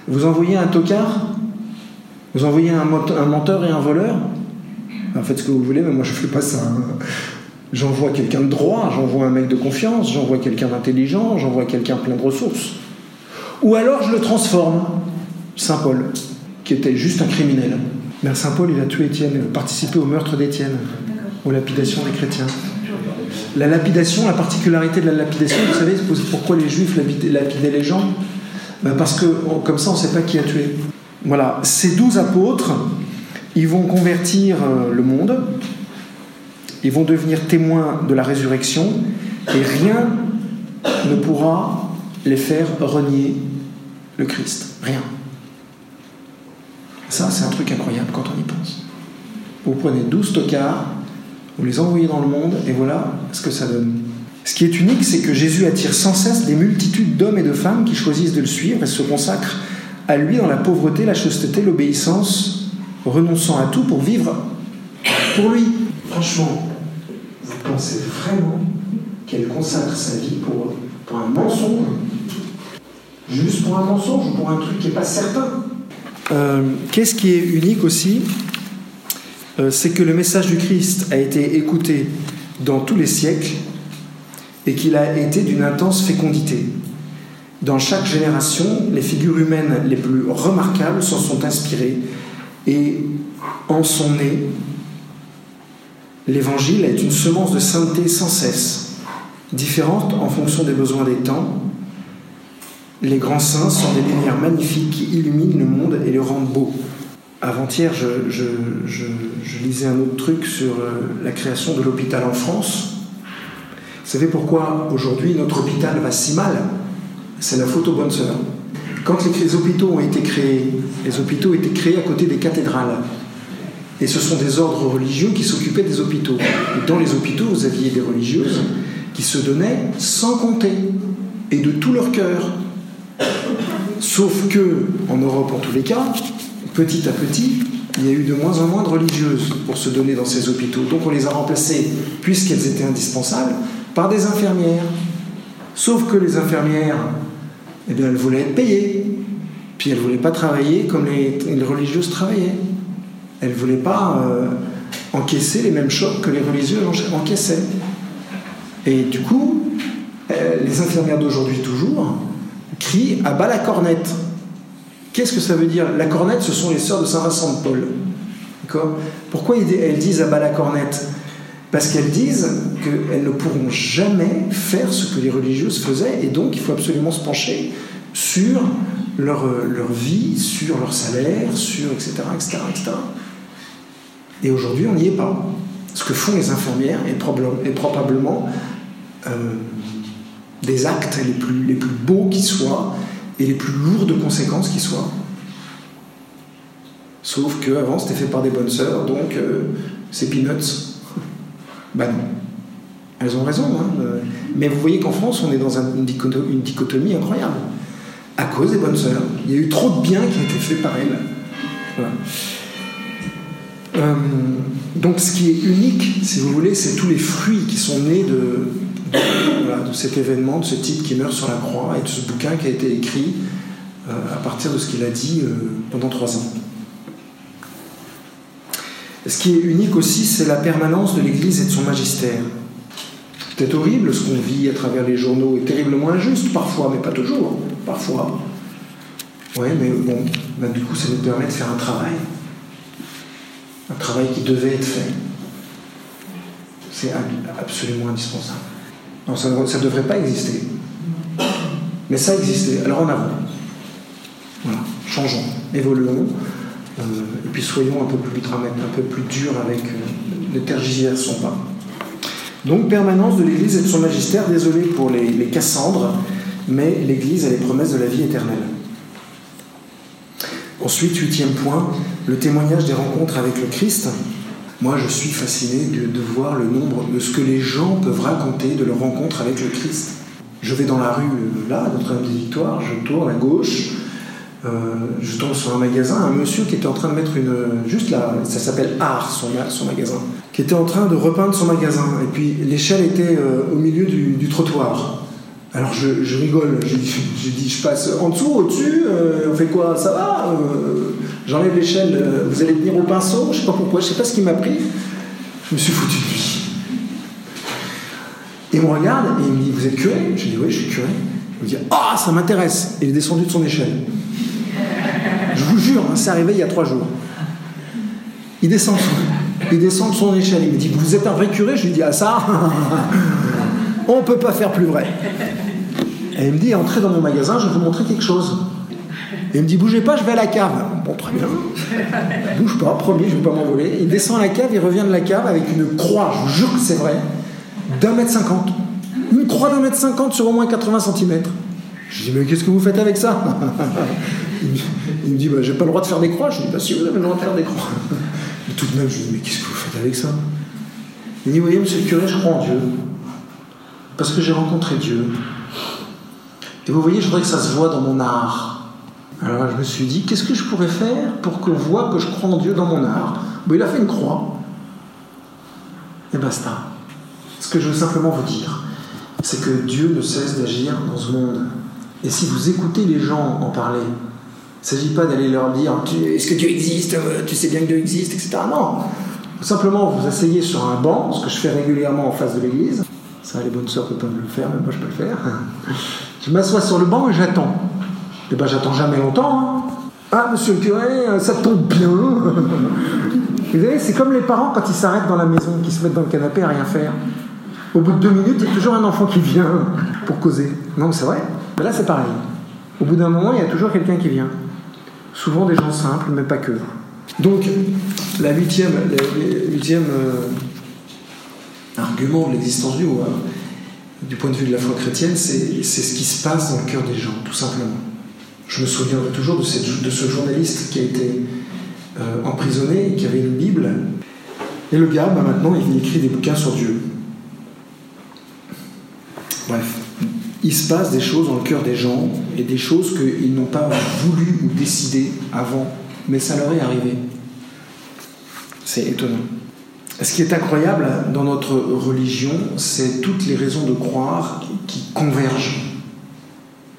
Vous envoyez un tocard? Vous envoyez un, un menteur et un voleur? En Faites ce que vous voulez, mais moi je fais pas ça. Hein. J'envoie quelqu'un de droit, j'envoie un mec de confiance, j'envoie quelqu'un d'intelligent, j'envoie quelqu'un plein de ressources. Ou alors je le transforme, Saint Paul, qui était juste un criminel. Mais Saint Paul, il a tué Étienne, il a participé au meurtre d'Étienne, aux lapidations des chrétiens. La lapidation, la particularité de la lapidation, vous savez pourquoi les juifs lapidaient les gens? Ben Parce que comme ça, on ne sait pas qui a tué. Voilà, ces douze apôtres, ils vont convertir euh, le monde, ils vont devenir témoins de la résurrection, et rien ne pourra les faire renier le Christ. Rien. Ça, c'est un truc incroyable quand on y pense. Vous prenez 12 tocards, vous les envoyez dans le monde, et voilà ce que ça donne. Ce qui est unique, c'est que Jésus attire sans cesse des multitudes d'hommes et de femmes qui choisissent de le suivre et se consacrent à lui dans la pauvreté, la chasteté, l'obéissance, renonçant à tout pour vivre pour lui. Franchement, vous pensez vraiment qu'elle consacre sa vie pour, pour un mensonge? Juste pour un mensonge ou pour un truc qui n'est pas certain? Euh, Qu'est-ce qui est unique aussi C'est que le message du Christ a été écouté dans tous les siècles et qu'il a été d'une intense fécondité. Dans chaque génération, les figures humaines les plus remarquables s'en sont inspirées et en sont nées. L'Évangile est une semence de sainteté sans cesse, différente en fonction des besoins des temps. Les grands saints sont des lumières magnifiques qui illuminent le monde et le rendent beau. Avant-hier, je, lisais un autre truc sur euh, la création de l'hôpital en France. Vous savez pourquoi aujourd'hui notre hôpital va si mal? C'est la faute aux bonnes sœurs. Quand les hôpitaux ont été créés, les hôpitaux été créés à côté des cathédrales. Et ce sont des ordres religieux qui s'occupaient des hôpitaux. Et dans les hôpitaux, vous aviez des religieuses qui se donnaient sans compter et de tout leur cœur. Sauf que, en Europe en tous les cas, petit à petit, il y a eu de moins en moins de religieuses pour se donner dans ces hôpitaux. Donc on les a remplacées, puisqu'elles étaient indispensables, par des infirmières. Sauf que les infirmières, eh elles voulaient être payées. Puis elles ne voulaient pas travailler comme les, religieuses travaillaient. Elles ne voulaient pas euh, encaisser les mêmes chocs que les religieuses encaissaient. Et du coup, euh, les infirmières d'aujourd'hui toujours crient à bas la cornette. Qu'est-ce que ça veut dire La cornette, ce sont les sœurs de Saint Vincent de Paul. Pourquoi elles disent à bas la cornette? Parce qu'elles disent qu'elles ne pourront jamais faire ce que les religieuses faisaient, et donc il faut absolument se pencher sur leur, leur vie, sur leur salaire, sur etc. etc., etc. Et aujourd'hui, on n'y est pas. Ce que font les infirmières est, probablement euh, des actes les plus, les plus beaux qui soient et les plus lourds de conséquences qui soient. Sauf qu'avant, c'était fait par des bonnes sœurs, donc euh, c'est peanuts. ben non. Elles ont raison. Hein, euh. Mais vous voyez qu'en France, on est dans une, dichotomie, incroyable. À cause des bonnes sœurs. Il y a eu trop de bien qui a été fait par elles. Euh, donc ce qui est unique, si vous voulez, c'est tous les fruits qui sont nés de, de, cet événement, de ce type qui meurt sur la croix et de ce bouquin qui a été écrit euh, à partir de ce qu'il a dit euh, pendant trois ans. Ce qui est unique aussi, c'est la permanence de l'Église et de son magistère. C'est horrible ce qu'on vit à travers les journaux, et terriblement injuste parfois, mais pas toujours, parfois. Oui, mais bon, bah, du coup, ça nous permet de faire un travail un travail qui devait être fait. C'est absolument indispensable. Ça ne devrait pas exister. Mais ça existait. Alors en avant. Voilà. Changeons, évoluons. Euh, et puis soyons un peu plus un peu plus durs avec. Euh, ne tergiversons pas. Donc, permanence de l'Église et de son magistère. Désolé pour les, les Cassandres, mais l'Église a les promesses de la vie éternelle. Ensuite, huitième point, le témoignage des rencontres avec le Christ. Moi, je suis fasciné de, voir le nombre de ce que les gens peuvent raconter de leur rencontre avec le Christ. Je vais dans la rue, euh, là, Notre-Dame des Victoires, je tourne à gauche, euh, je tombe sur un magasin, un monsieur qui était en train de mettre une. Juste là, ça s'appelle Art, son, magasin, qui était en train de repeindre son magasin. Et puis l'échelle était euh, au milieu du trottoir. Alors je, rigole, je, dis je passe en dessous, au-dessus, on fait quoi Ça va J'enlève l'échelle, euh, vous allez venir au pinceau Je sais pas pourquoi, je sais pas ce qui m'a pris. Je me suis foutu de lui. Il me regarde et il me dit Vous êtes curé? Je dis Oui, je suis curé. Il me dit Ah, ça m'intéresse Il est descendu de son échelle. Je vous jure, hein, c'est arrivé il y a trois jours. Il descend, il descend de son échelle. Il me dit Vous êtes un vrai curé? Je lui dis Ah, ça? On ne peut pas faire plus vrai. Et il me dit, entrez dans mon magasin, je vais vous montrer quelque chose. Et il me dit, bougez pas, je vais à la cave. Bon, très bien. Bouge pas, promis, je ne vais pas m'envoler. Il descend à la cave, il revient de la cave avec une croix, je vous jure que c'est vrai, d'un mètre cinquante. Une croix d'un mètre cinquante sur au moins 80 cm. Je dis, mais qu'est-ce que vous faites avec ça? <laughs> Il me dit, bah, j'ai pas le droit de faire des croix. Je dis, bah si, vous avez le droit de faire des croix. Et tout de même, je dis, mais qu'est-ce que vous faites avec ça? Il dit, voyez, monsieur le curé, je crois en Dieu. parce que j'ai rencontré Dieu. Et vous voyez, je voudrais que ça se voit dans mon art. Alors je me suis dit, qu'est-ce que je pourrais faire pour qu'on voit que je crois en Dieu dans mon art? Il a fait une croix. Et basta. Ce que je veux simplement vous dire, c'est que Dieu ne cesse d'agir dans ce monde. Et si vous écoutez les gens en parler, il ne s'agit pas d'aller leur dire Est-ce que Dieu existe? Tu sais bien que Dieu existe, etc. Non. Simplement, vous asseyez sur un banc, ce que je fais régulièrement en face de l'église. Ça, les bonnes sœurs peuvent le faire, mais moi je peux le faire. <laughs> Je m'assois sur le banc et j'attends. Eh ben j'attends jamais longtemps. Hein. Ah, monsieur le curé, ça tombe bien. <laughs> Vous savez, c'est comme les parents quand ils s'arrêtent dans la maison, qui se mettent dans le canapé à rien faire. Au bout de deux minutes, il y a toujours un enfant qui vient pour causer. Non, c'est vrai. Mais là, c'est pareil. Au bout d'un moment, il y a toujours quelqu'un qui vient. Souvent des gens simples, mais pas que. Donc, la huitième, euh, argument de l'existence du haut, du point de vue de la foi chrétienne, c'est ce qui se passe dans le cœur des gens, tout simplement. Je me souviendrai toujours de, ce journaliste qui a été euh, emprisonné, qui avait une Bible. Et le gars, bah, maintenant, il écrit des bouquins sur Dieu. Bref, il se passe des choses dans le cœur des gens et des choses qu'ils n'ont pas voulu ou décidé avant, mais ça leur est arrivé. C'est étonnant. Ce qui est incroyable dans notre religion, c'est toutes les raisons de croire qui convergent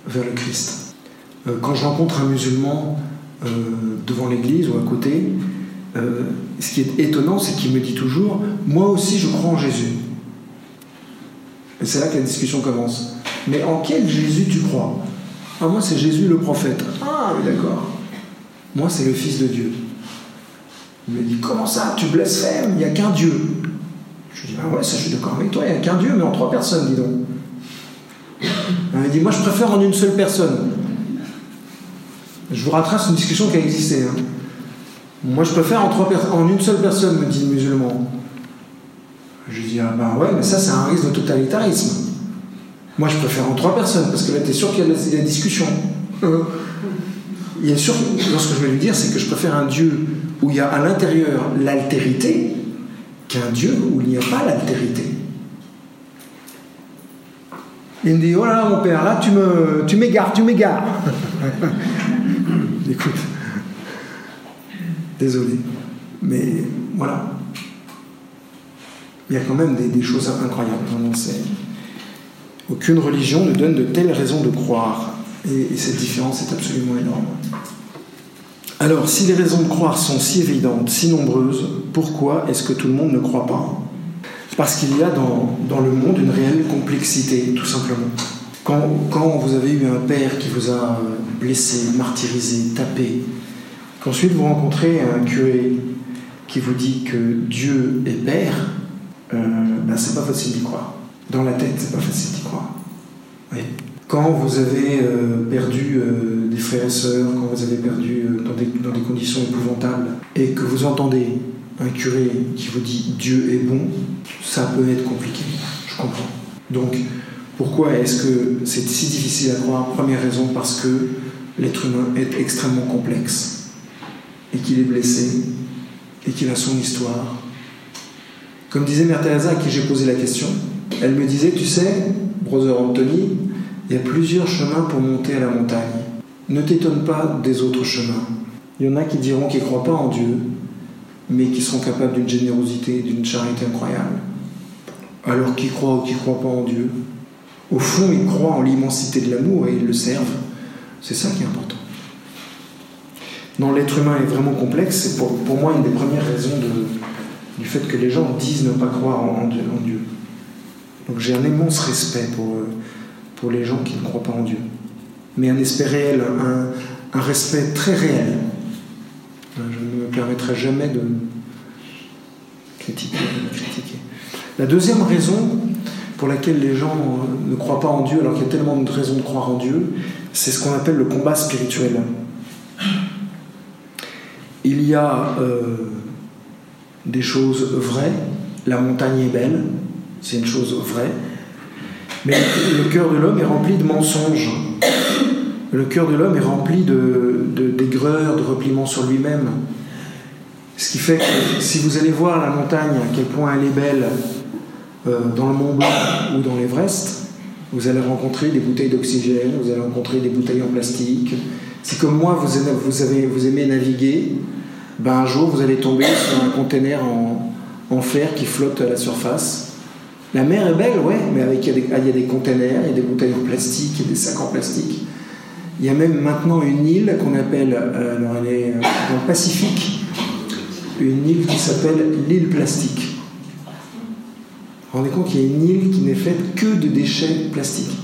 vers le Christ. Euh, quand je rencontre un musulman euh, devant l'église ou à côté, euh, ce qui est étonnant, c'est qu'il me dit toujours Moi aussi, je crois en Jésus. Et c'est là que la discussion commence. Mais en quel Jésus tu crois? Ah, Moi, c'est Jésus le prophète. Ah, oui, d'accord. Moi, c'est le Fils de Dieu. Il me dit Comment ça? Tu blasphèmes? Il n'y a qu'un Dieu. Je lui dis Ah ouais, ça, je suis d'accord avec toi, il n'y a qu'un Dieu, mais en trois personnes, dis donc. Il me dit Moi, je préfère en une seule personne. Je vous retrace une discussion qui a existé. Hein. Moi, je préfère en, une seule personne, me dit le musulman. Je dis Ah ben ouais, mais ça, c'est un risque de totalitarisme. Moi, je préfère en trois personnes, parce que là, tu es sûr qu'il y a des discussions. Euh, il est sûr, ce que je vais lui dire, c'est que je préfère un Dieu où il y a à l'intérieur l'altérité qu'un Dieu où il n'y a pas l'altérité. Il me dit, oh là là, mon père, là, tu me, tu m'égares, tu m'égares. <laughs> Écoute, désolé, mais voilà. Il y a quand même des, choses incroyables. Aucune religion ne donne de telles raisons de croire. Et, cette différence est absolument énorme. Alors, si les raisons de croire sont si évidentes, si nombreuses, pourquoi est-ce que tout le monde ne croit pas? Parce qu'il y a dans, dans, le monde une réelle complexité, tout simplement. Quand, vous avez eu un père qui vous a blessé, martyrisé, tapé, qu'ensuite vous rencontrez un curé qui vous dit que Dieu est père, euh, ben c'est pas facile d'y croire. Dans la tête, c'est pas facile d'y croire. Quand vous avez euh, perdu euh, des frères et sœurs, quand vous avez perdu euh, dans, des, dans, des, conditions épouvantables, et que vous entendez un curé qui vous dit Dieu est bon, ça peut être compliqué. Je comprends. Donc, pourquoi est-ce que c'est si difficile à croire? Première raison, parce que l'être humain est extrêmement complexe, et qu'il est blessé, et qu'il a son histoire. Comme disait Mère Teresa à qui j'ai posé la question, elle me disait, tu sais, Brother Anthony, il y a plusieurs chemins pour monter à la montagne. Ne t'étonne pas des autres chemins. Il y en a qui diront qu'ils ne croient pas en Dieu, mais qui sont capables d'une générosité, d'une charité incroyable. Alors qui croient ou qui ne croient pas en Dieu? Au fond, ils croient en l'immensité de l'amour et ils le servent. C'est ça qui est important. Non, l'être humain est vraiment complexe. C'est pour, moi une des premières raisons du fait que les gens disent ne pas croire en, Dieu. Donc j'ai un immense respect pour, pour les gens qui ne croient pas en Dieu. Mais un respect réel, un, respect très réel. Je ne me permettrai jamais de critiquer, de critiquer. La deuxième raison pour laquelle les gens ne croient pas en Dieu, alors qu'il y a tellement de raisons de croire en Dieu, c'est ce qu'on appelle le combat spirituel. Il y a euh, des choses vraies, la montagne est belle, c'est une chose vraie, mais le cœur de l'homme est rempli de mensonges. Le cœur de l'homme est rempli de, d'aigreur, de, repliement sur lui-même. Ce qui fait que si vous allez voir la montagne, à quel point elle est belle, euh, dans le Mont Blanc ou dans l'Everest, vous allez rencontrer des bouteilles d'oxygène, vous allez rencontrer des bouteilles en plastique. Si comme moi, vous, aimez, avez, naviguer, ben un jour, vous allez tomber sur un conteneur en, fer qui flotte à la surface. La mer est belle, ouais, mais avec, il, y a des, il y a des containers, il y a des bouteilles en plastique, il y a des sacs en plastique. Il y a même maintenant une île qu'on appelle, euh, alors elle est euh, dans le Pacifique, une île qui s'appelle l'île plastique. Vous vous rendez compte qu'il y a une île qui n'est faite que de déchets plastiques.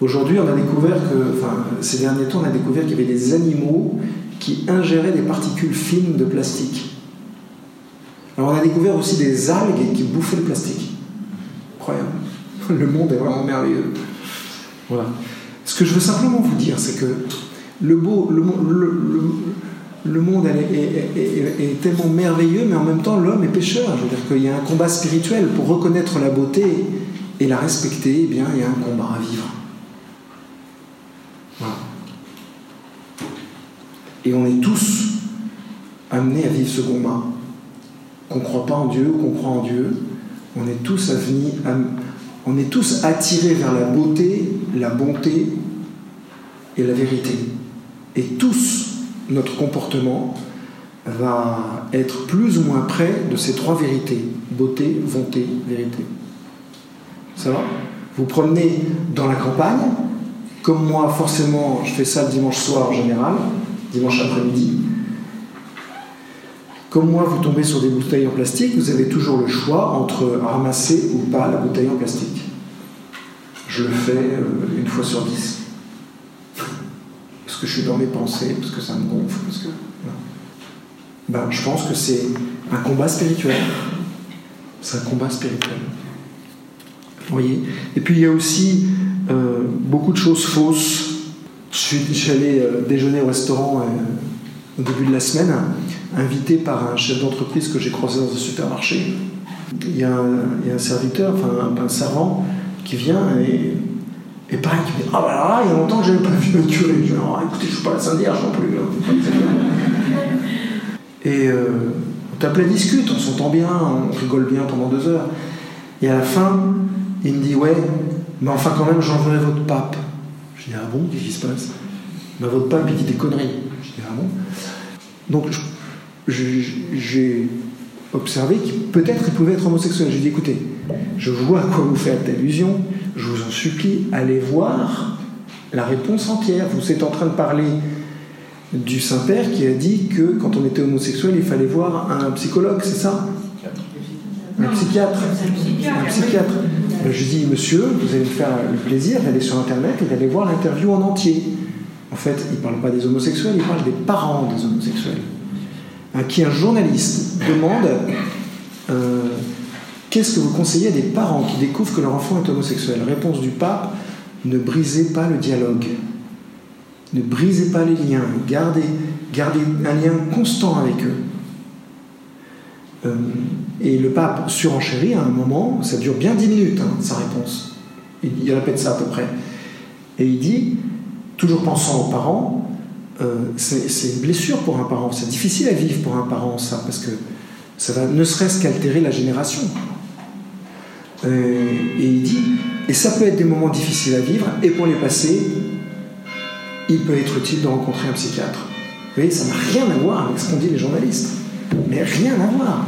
Aujourd'hui, on a découvert que, enfin, ces derniers temps, on a découvert qu'il y avait des animaux qui ingéraient des particules fines de plastique. Alors, on a découvert aussi des algues qui bouffaient le plastique. Incroyable. <laughs> Le monde est vraiment merveilleux. Voilà. Ce que je veux simplement vous dire, c'est que le, beau, le, le, monde est, tellement merveilleux, mais en même temps, l'homme est pécheur. Je veux dire qu'il y a un combat spirituel pour reconnaître la beauté et la respecter. Eh bien, il y a un combat à vivre. Voilà. Et on est tous amenés à vivre ce combat. Qu'on ne croit pas en Dieu qu'on croit en Dieu, on est tous amenés, on est tous attirés vers la beauté, la bonté et la vérité. Et tous, notre comportement va être plus ou moins près de ces trois vérités beauté, bonté, vérité. Ça va? Vous promenez dans la campagne, comme moi, forcément, je fais ça le dimanche soir en général, dimanche après-midi. Comme moi, vous tombez sur des bouteilles en plastique, vous avez toujours le choix entre ramasser ou pas la bouteille en plastique. Je le fais euh, une fois sur dix que je suis dans mes pensées, parce que ça me gonfle, parce que. Ben, je pense que c'est un combat spirituel. C'est un combat spirituel. Vous voyez? Et puis il y a aussi euh, beaucoup de choses fausses. Je suis, allé euh, déjeuner au restaurant euh, au début de la semaine, invité par un chef d'entreprise que j'ai croisé dans un supermarché. Il y a un, serviteur, enfin un, un servant, qui vient et et pareil, tu me dis, ah bah là, il y a longtemps que je n'avais pas vu le curé. Je dis, oh, écoutez, je ne suis pas la Sainte Vierge non plus. <laughs> Et euh, on t'appelait discute, on s'entend bien, on rigole bien pendant deux heures. Et à la fin, il me dit, ouais, mais enfin quand même, j'enverrai votre pape. Je dis, ah bon, qu'est-ce qui se passe? Bah, Votre pape, il dit des conneries. Je dis, ah bon? Donc, j'ai observé qu'il peut-être il pouvait être homosexuel. J'ai dit, écoutez, je vois à quoi vous faites allusion je vous en supplie, allez voir la réponse entière. Vous êtes en train de parler du Saint-Père qui a dit que quand on était homosexuel, il fallait voir un psychologue, c'est ça? Un psychiatre. Un psychiatre. Ben, je dis, monsieur, vous allez me faire le plaisir d'aller sur Internet et d'aller voir l'interview en entier. En fait, il ne parle pas des homosexuels, il parle des parents des homosexuels. À qui un journaliste demande euh, Qu'est-ce que vous conseillez à des parents qui découvrent que leur enfant est homosexuel? Réponse du pape, ne brisez pas le dialogue. Ne brisez pas les liens. Gardez, gardez un lien constant avec eux. Euh, et le pape surenchérit à un moment, ça dure bien dix minutes, hein, sa réponse. Il, répète ça à peu près. Et il dit, toujours pensant aux parents, euh, c'est une blessure pour un parent, c'est difficile à vivre pour un parent ça, parce que ça va ne serait-ce qu'altérer la génération. Euh, et il dit, et ça peut être des moments difficiles à vivre, et pour les passer, il peut être utile de rencontrer un psychiatre. Vous voyez, ça n'a rien à voir avec ce qu'ont dit les journalistes. Mais rien à voir.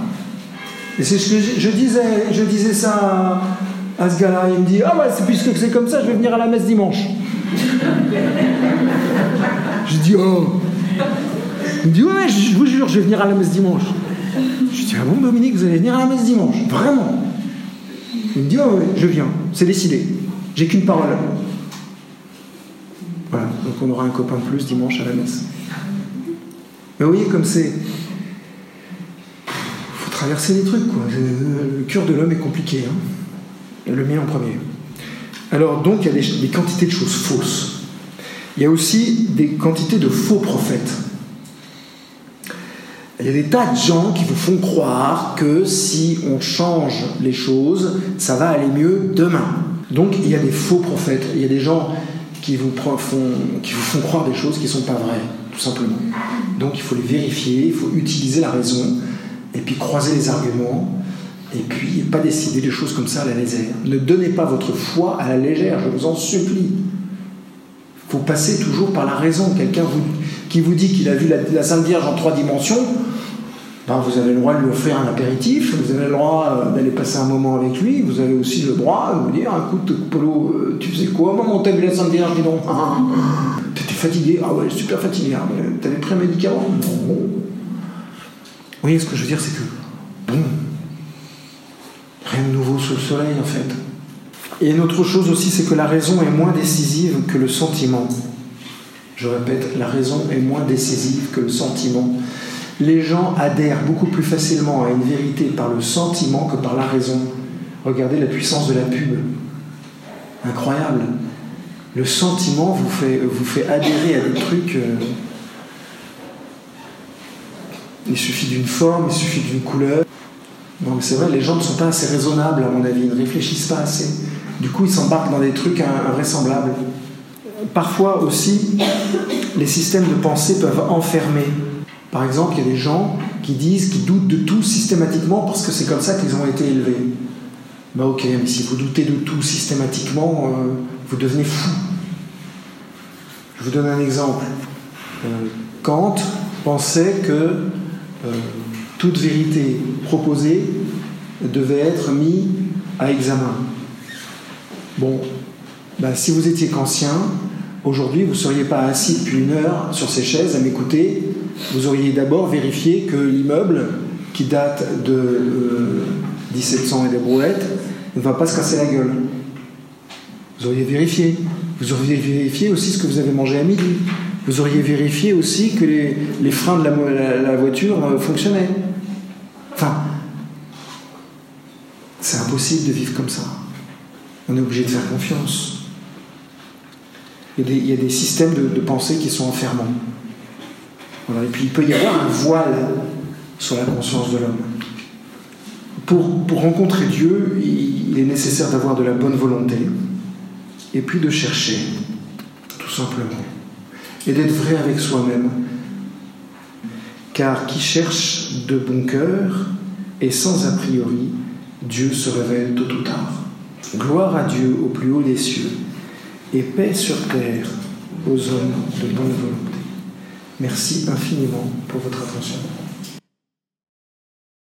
Et c'est ce que je, disais, je disais ça à, ce gars-là. Il me dit Ah, bah, c'est puisque c'est comme ça, je vais venir à la messe dimanche. Je dis Oh Il me dit Ouais, je vous jure, je vais venir à la messe dimanche. Je dis Ah bon, Dominique, vous allez venir à la messe dimanche? Vraiment il me dit Oh, je viens, c'est décidé, j'ai qu'une parole. Voilà, donc on aura un copain de plus dimanche à la messe. Mais vous voyez, comme c'est. Faut traverser des trucs, quoi. Le cœur de l'homme est compliqué, hein. le mien en premier. Alors, donc, il y a des quantités de choses fausses. Il y a aussi des quantités de faux prophètes. Il y a des tas de gens qui vous font croire que si on change les choses, ça va aller mieux demain. Donc il y a des faux prophètes, il y a des gens qui vous font, croire des choses qui ne sont pas vraies, tout simplement. Donc il faut les vérifier, il faut utiliser la raison, et puis croiser les arguments, Et puis, pas décider des choses comme ça à la légère. Ne donnez pas votre foi à la légère, je vous en supplie. Faut passer toujours par la raison. Quelqu'un qui vous dit qu'il a vu la, Sainte Vierge en trois dimensions, ben vous avez le droit de lui offrir un apéritif, vous avez le droit euh, d'aller passer un moment avec lui, vous avez aussi le droit de vous dire écoute, Polo, euh, tu faisais quoi? Maman, t'as vu la Sainte Vierge Dis donc. <laughs> T'étais fatigué? Ah ouais, super fatigué. Hein. T'avais pris un médicament? Non. Vous voyez ce que je veux dire C'est que, bon, Rien de nouveau sous le soleil en fait. Et une autre chose aussi, c'est que la raison est moins décisive que le sentiment. Je répète, la raison est moins décisive que le sentiment. Les gens adhèrent beaucoup plus facilement à une vérité par le sentiment que par la raison. Regardez la puissance de la pub. Incroyable. Le sentiment vous fait, vous fait adhérer à des trucs. Euh, il suffit d'une forme, il suffit d'une couleur. Donc c'est vrai, les gens ne sont pas assez raisonnables à mon avis, ils ne réfléchissent pas assez. Du coup, ils s'embarquent dans des trucs invraisemblables. Parfois aussi, les systèmes de pensée peuvent enfermer. Par exemple, il y a des gens qui disent qu'ils doutent de tout systématiquement parce que c'est comme ça qu'ils ont été élevés. Ben ok, mais si vous doutez de tout systématiquement, euh, vous devenez fou. Je vous donne un exemple. Euh, Kant pensait que euh, toute vérité proposée devait être mise à examen. Bon, ben, si vous étiez qu'ancien, aujourd'hui vous ne seriez pas assis depuis une heure sur ces chaises à m'écouter, vous auriez d'abord vérifié que l'immeuble, qui date de 1700 euh, et des brouettes, ne va pas se casser la gueule. Vous auriez vérifié. Vous auriez vérifié aussi ce que vous avez mangé à midi. Vous auriez vérifié aussi que les, freins de la voiture euh, fonctionnaient. Enfin, c'est impossible de vivre comme ça. On est obligé de faire confiance. Il y a des, systèmes de, pensée qui sont enfermants. et puis il peut y avoir un voile sur la conscience de l'homme. Pour, pour, rencontrer Dieu, il, est nécessaire d'avoir de la bonne volonté et puis de chercher, tout simplement, et d'être vrai avec soi-même car qui cherche de bon cœur et sans a priori, Dieu se révèle tôt ou tard. Gloire à Dieu au plus haut des cieux et paix sur terre aux hommes de bonne volonté. Merci infiniment pour votre attention.